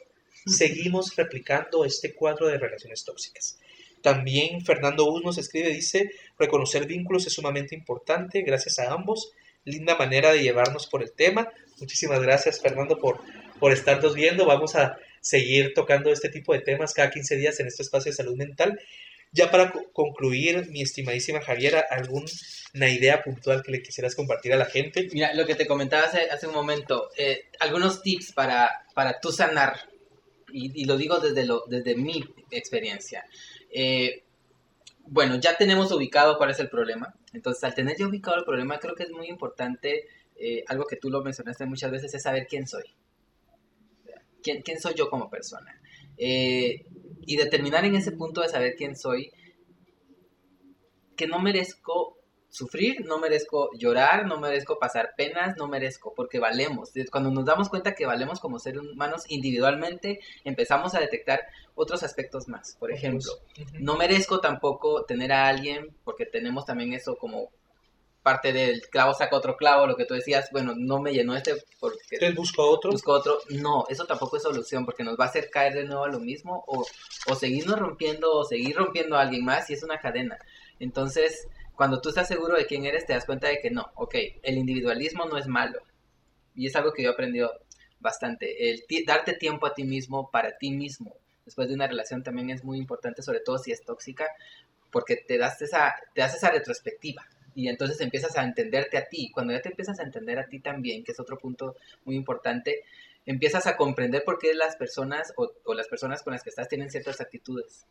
seguimos replicando este cuadro de relaciones tóxicas. También Fernando Bus nos escribe, dice, reconocer vínculos es sumamente importante, gracias a ambos, linda manera de llevarnos por el tema. Muchísimas gracias Fernando por, por estarnos viendo, vamos a seguir tocando este tipo de temas cada 15 días en este espacio de salud mental. Ya para co- concluir, mi estimadísima Javiera, ¿alguna idea puntual que le quisieras compartir a la gente? Mira, lo que te comentaba hace, hace un momento, eh, algunos tips para, para tú sanar, y, y lo digo desde, lo, desde mi experiencia. Eh, bueno, ya tenemos ubicado cuál es el problema, entonces al tener ya ubicado el problema, creo que es muy importante, eh, algo que tú lo mencionaste muchas veces, es saber quién soy. ¿Quién, soy yo como persona? Eh, y determinar en ese punto de saber quién soy, que no merezco sufrir, no merezco llorar, no merezco pasar penas, no merezco, porque valemos. Cuando nos damos cuenta que valemos como seres humanos individualmente, empezamos a detectar otros aspectos más. Por ejemplo, no merezco tampoco tener a alguien, porque tenemos también eso como parte del clavo saca otro clavo, lo que tú decías, bueno, no me llenó este porque Entonces busco otro. busco otro. No, eso tampoco es solución porque nos va a hacer caer de nuevo a lo mismo o, o seguirnos rompiendo o seguir rompiendo a alguien más y es una cadena. Entonces, cuando tú estás seguro de quién eres, te das cuenta de que no, ok, el individualismo no es malo. Y es algo que yo he aprendido bastante. El darte tiempo a ti mismo, para ti mismo, después de una relación también es muy importante, sobre todo si es tóxica, porque te das esa, te das esa retrospectiva. Y entonces empiezas a entenderte a ti. Cuando ya te empiezas a entender a ti también, que es otro punto muy importante, empiezas a comprender por qué las personas o las personas con las que estás tienen ciertas actitudes.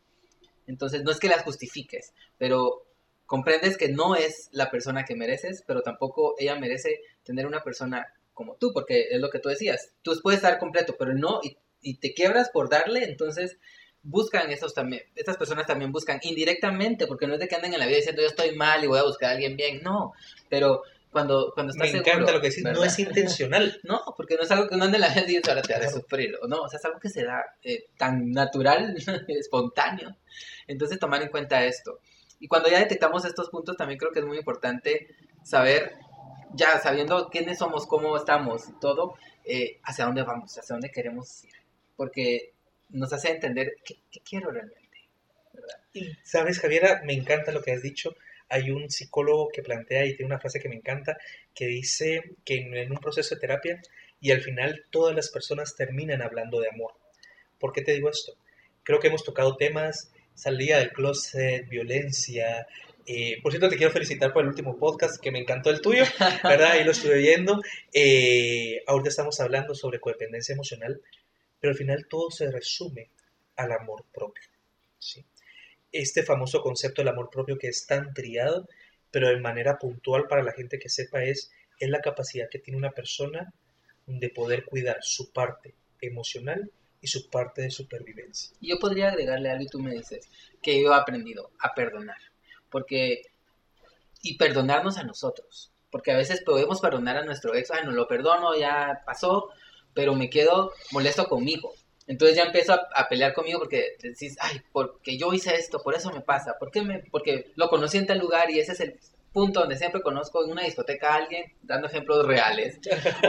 Entonces, no es que las justifiques, pero comprendes que no es la persona que mereces, pero tampoco ella merece tener una persona como tú, porque es lo que tú decías. Tú puedes estar completo, pero no, y, y te quiebras por darle, entonces buscan esos también, estas personas también buscan indirectamente, porque no es de que anden en la vida diciendo yo estoy mal y voy a buscar a alguien bien, no, pero cuando, cuando Me estás encanta seguro, lo que decís, no es intencional. No, porque no es algo que uno ande en la vida y dice, ahora te Claro. sufrir. o No, o sea, es algo que se da eh, tan natural, espontáneo. Entonces, tomar en cuenta esto. Y cuando ya detectamos estos puntos, también creo que es muy importante saber, ya sabiendo quiénes somos, cómo estamos y todo, eh, hacia dónde vamos, hacia dónde queremos ir. porque nos hace entender qué, qué quiero realmente. Y, sabes, Javiera, me encanta lo que has dicho. Hay un psicólogo que plantea y tiene una frase que me encanta, que dice que en, en un proceso de terapia y al final todas las personas terminan hablando de amor. ¿Por qué te digo esto? Creo que hemos tocado temas, salida del closet, violencia. eh, por cierto, te quiero felicitar por el último podcast, que me encantó el tuyo, ¿verdad? Ahí lo estuve viendo. Eh, ahorita estamos hablando sobre codependencia emocional, pero al final todo se resume al amor propio. ¿sí? Este famoso concepto del amor propio que es tan triado, pero de manera puntual para la gente que sepa es, es la capacidad que tiene una persona de poder cuidar su parte emocional y su parte de supervivencia. Yo podría agregarle algo y tú me dices que yo he aprendido a perdonar. Porque. Y perdonarnos a nosotros. Porque a veces podemos perdonar a nuestro ex. Ay, no lo perdono, ya pasó. Pero me quedo molesto conmigo. Entonces ya empiezo a, a pelear conmigo porque decís, ay, porque yo hice esto, por eso me pasa. ¿Por qué me, porque lo conocí en tal lugar y ese es el punto donde siempre conozco en una discoteca a alguien, dando ejemplos reales.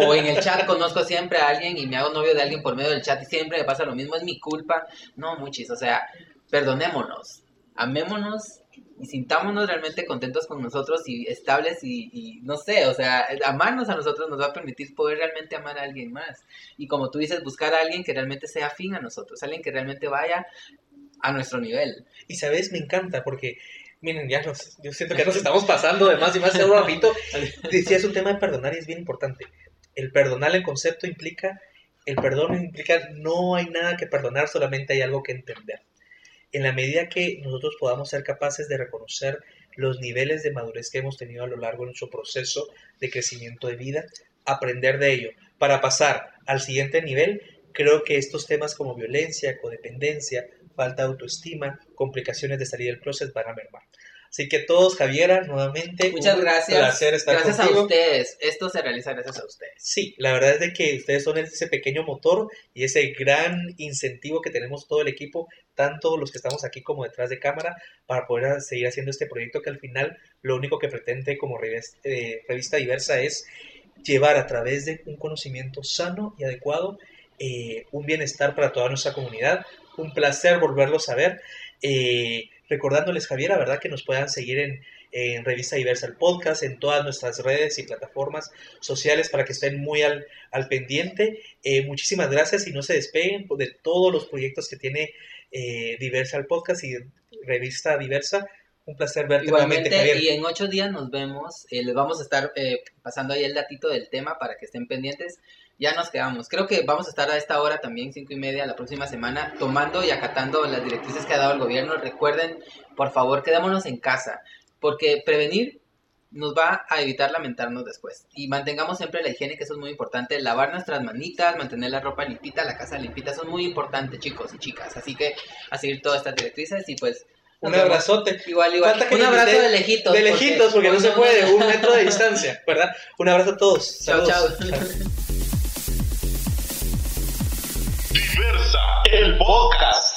O en el chat conozco siempre a alguien y me hago novio de alguien por medio del chat y siempre me pasa lo mismo, es mi culpa. No, muchis, o sea, perdonémonos, amémonos y sintámonos realmente contentos con nosotros y estables y, y, no sé, o sea, amarnos a nosotros nos va a permitir poder realmente amar a alguien más. Y como tú dices, buscar a alguien que realmente sea afín a nosotros, alguien que realmente vaya a nuestro nivel. Y sabes, me encanta porque, miren, ya nos, yo siento que nos estamos pasando de más y más un ratito. Decías un tema de perdonar y es bien importante. El perdonar, el concepto implica, el perdón implica no hay nada que perdonar, solamente hay algo que entender. En la medida que nosotros podamos ser capaces de reconocer los niveles de madurez que hemos tenido a lo largo de nuestro proceso de crecimiento de vida, aprender de ello para pasar al siguiente nivel, creo que estos temas como violencia, codependencia, falta de autoestima, complicaciones de salir del closet van a mermar. Así que todos, Javiera, nuevamente. Muchas un gracias. placer estar gracias contigo. a ustedes. Esto se realiza gracias a ustedes. Sí, la verdad es de que ustedes son ese pequeño motor y ese gran incentivo que tenemos todo el equipo, tanto los que estamos aquí como detrás de cámara, para poder seguir haciendo este proyecto que al final lo único que pretende como revista, eh, revista diversa es llevar a través de un conocimiento sano y adecuado eh, un bienestar para toda nuestra comunidad. Un placer volverlos a ver. Eh, recordándoles, Javier, la verdad que nos puedan seguir en, en Revista Diversa el podcast, en todas nuestras redes y plataformas sociales para que estén muy al, al pendiente. Eh, muchísimas gracias y no se despeguen de todos los proyectos que tiene eh, Diversa el podcast y Revista Diversa. Un placer verte Igualmente, nuevamente, Javier. y en ocho días nos vemos. eh, les vamos a estar eh, pasando ahí el datito del tema para que estén pendientes. Ya nos quedamos. Creo que vamos a estar a esta hora también, cinco y media, la próxima semana, tomando y acatando las directrices que ha dado el gobierno. Recuerden, por favor, quedémonos en casa, porque prevenir nos va a evitar lamentarnos después. Y mantengamos siempre la higiene, que eso es muy importante. Lavar nuestras manitas, mantener la ropa limpita, la casa limpita, eso es muy importante, chicos y chicas. Así que a seguir todas estas directrices y pues... Un vemos. abrazote. Igual, igual. Falta que Un abrazo de lejitos. De lejitos, porque no se puede, un metro de distancia, ¿verdad? Un abrazo a todos. Chao, chao. El podcast.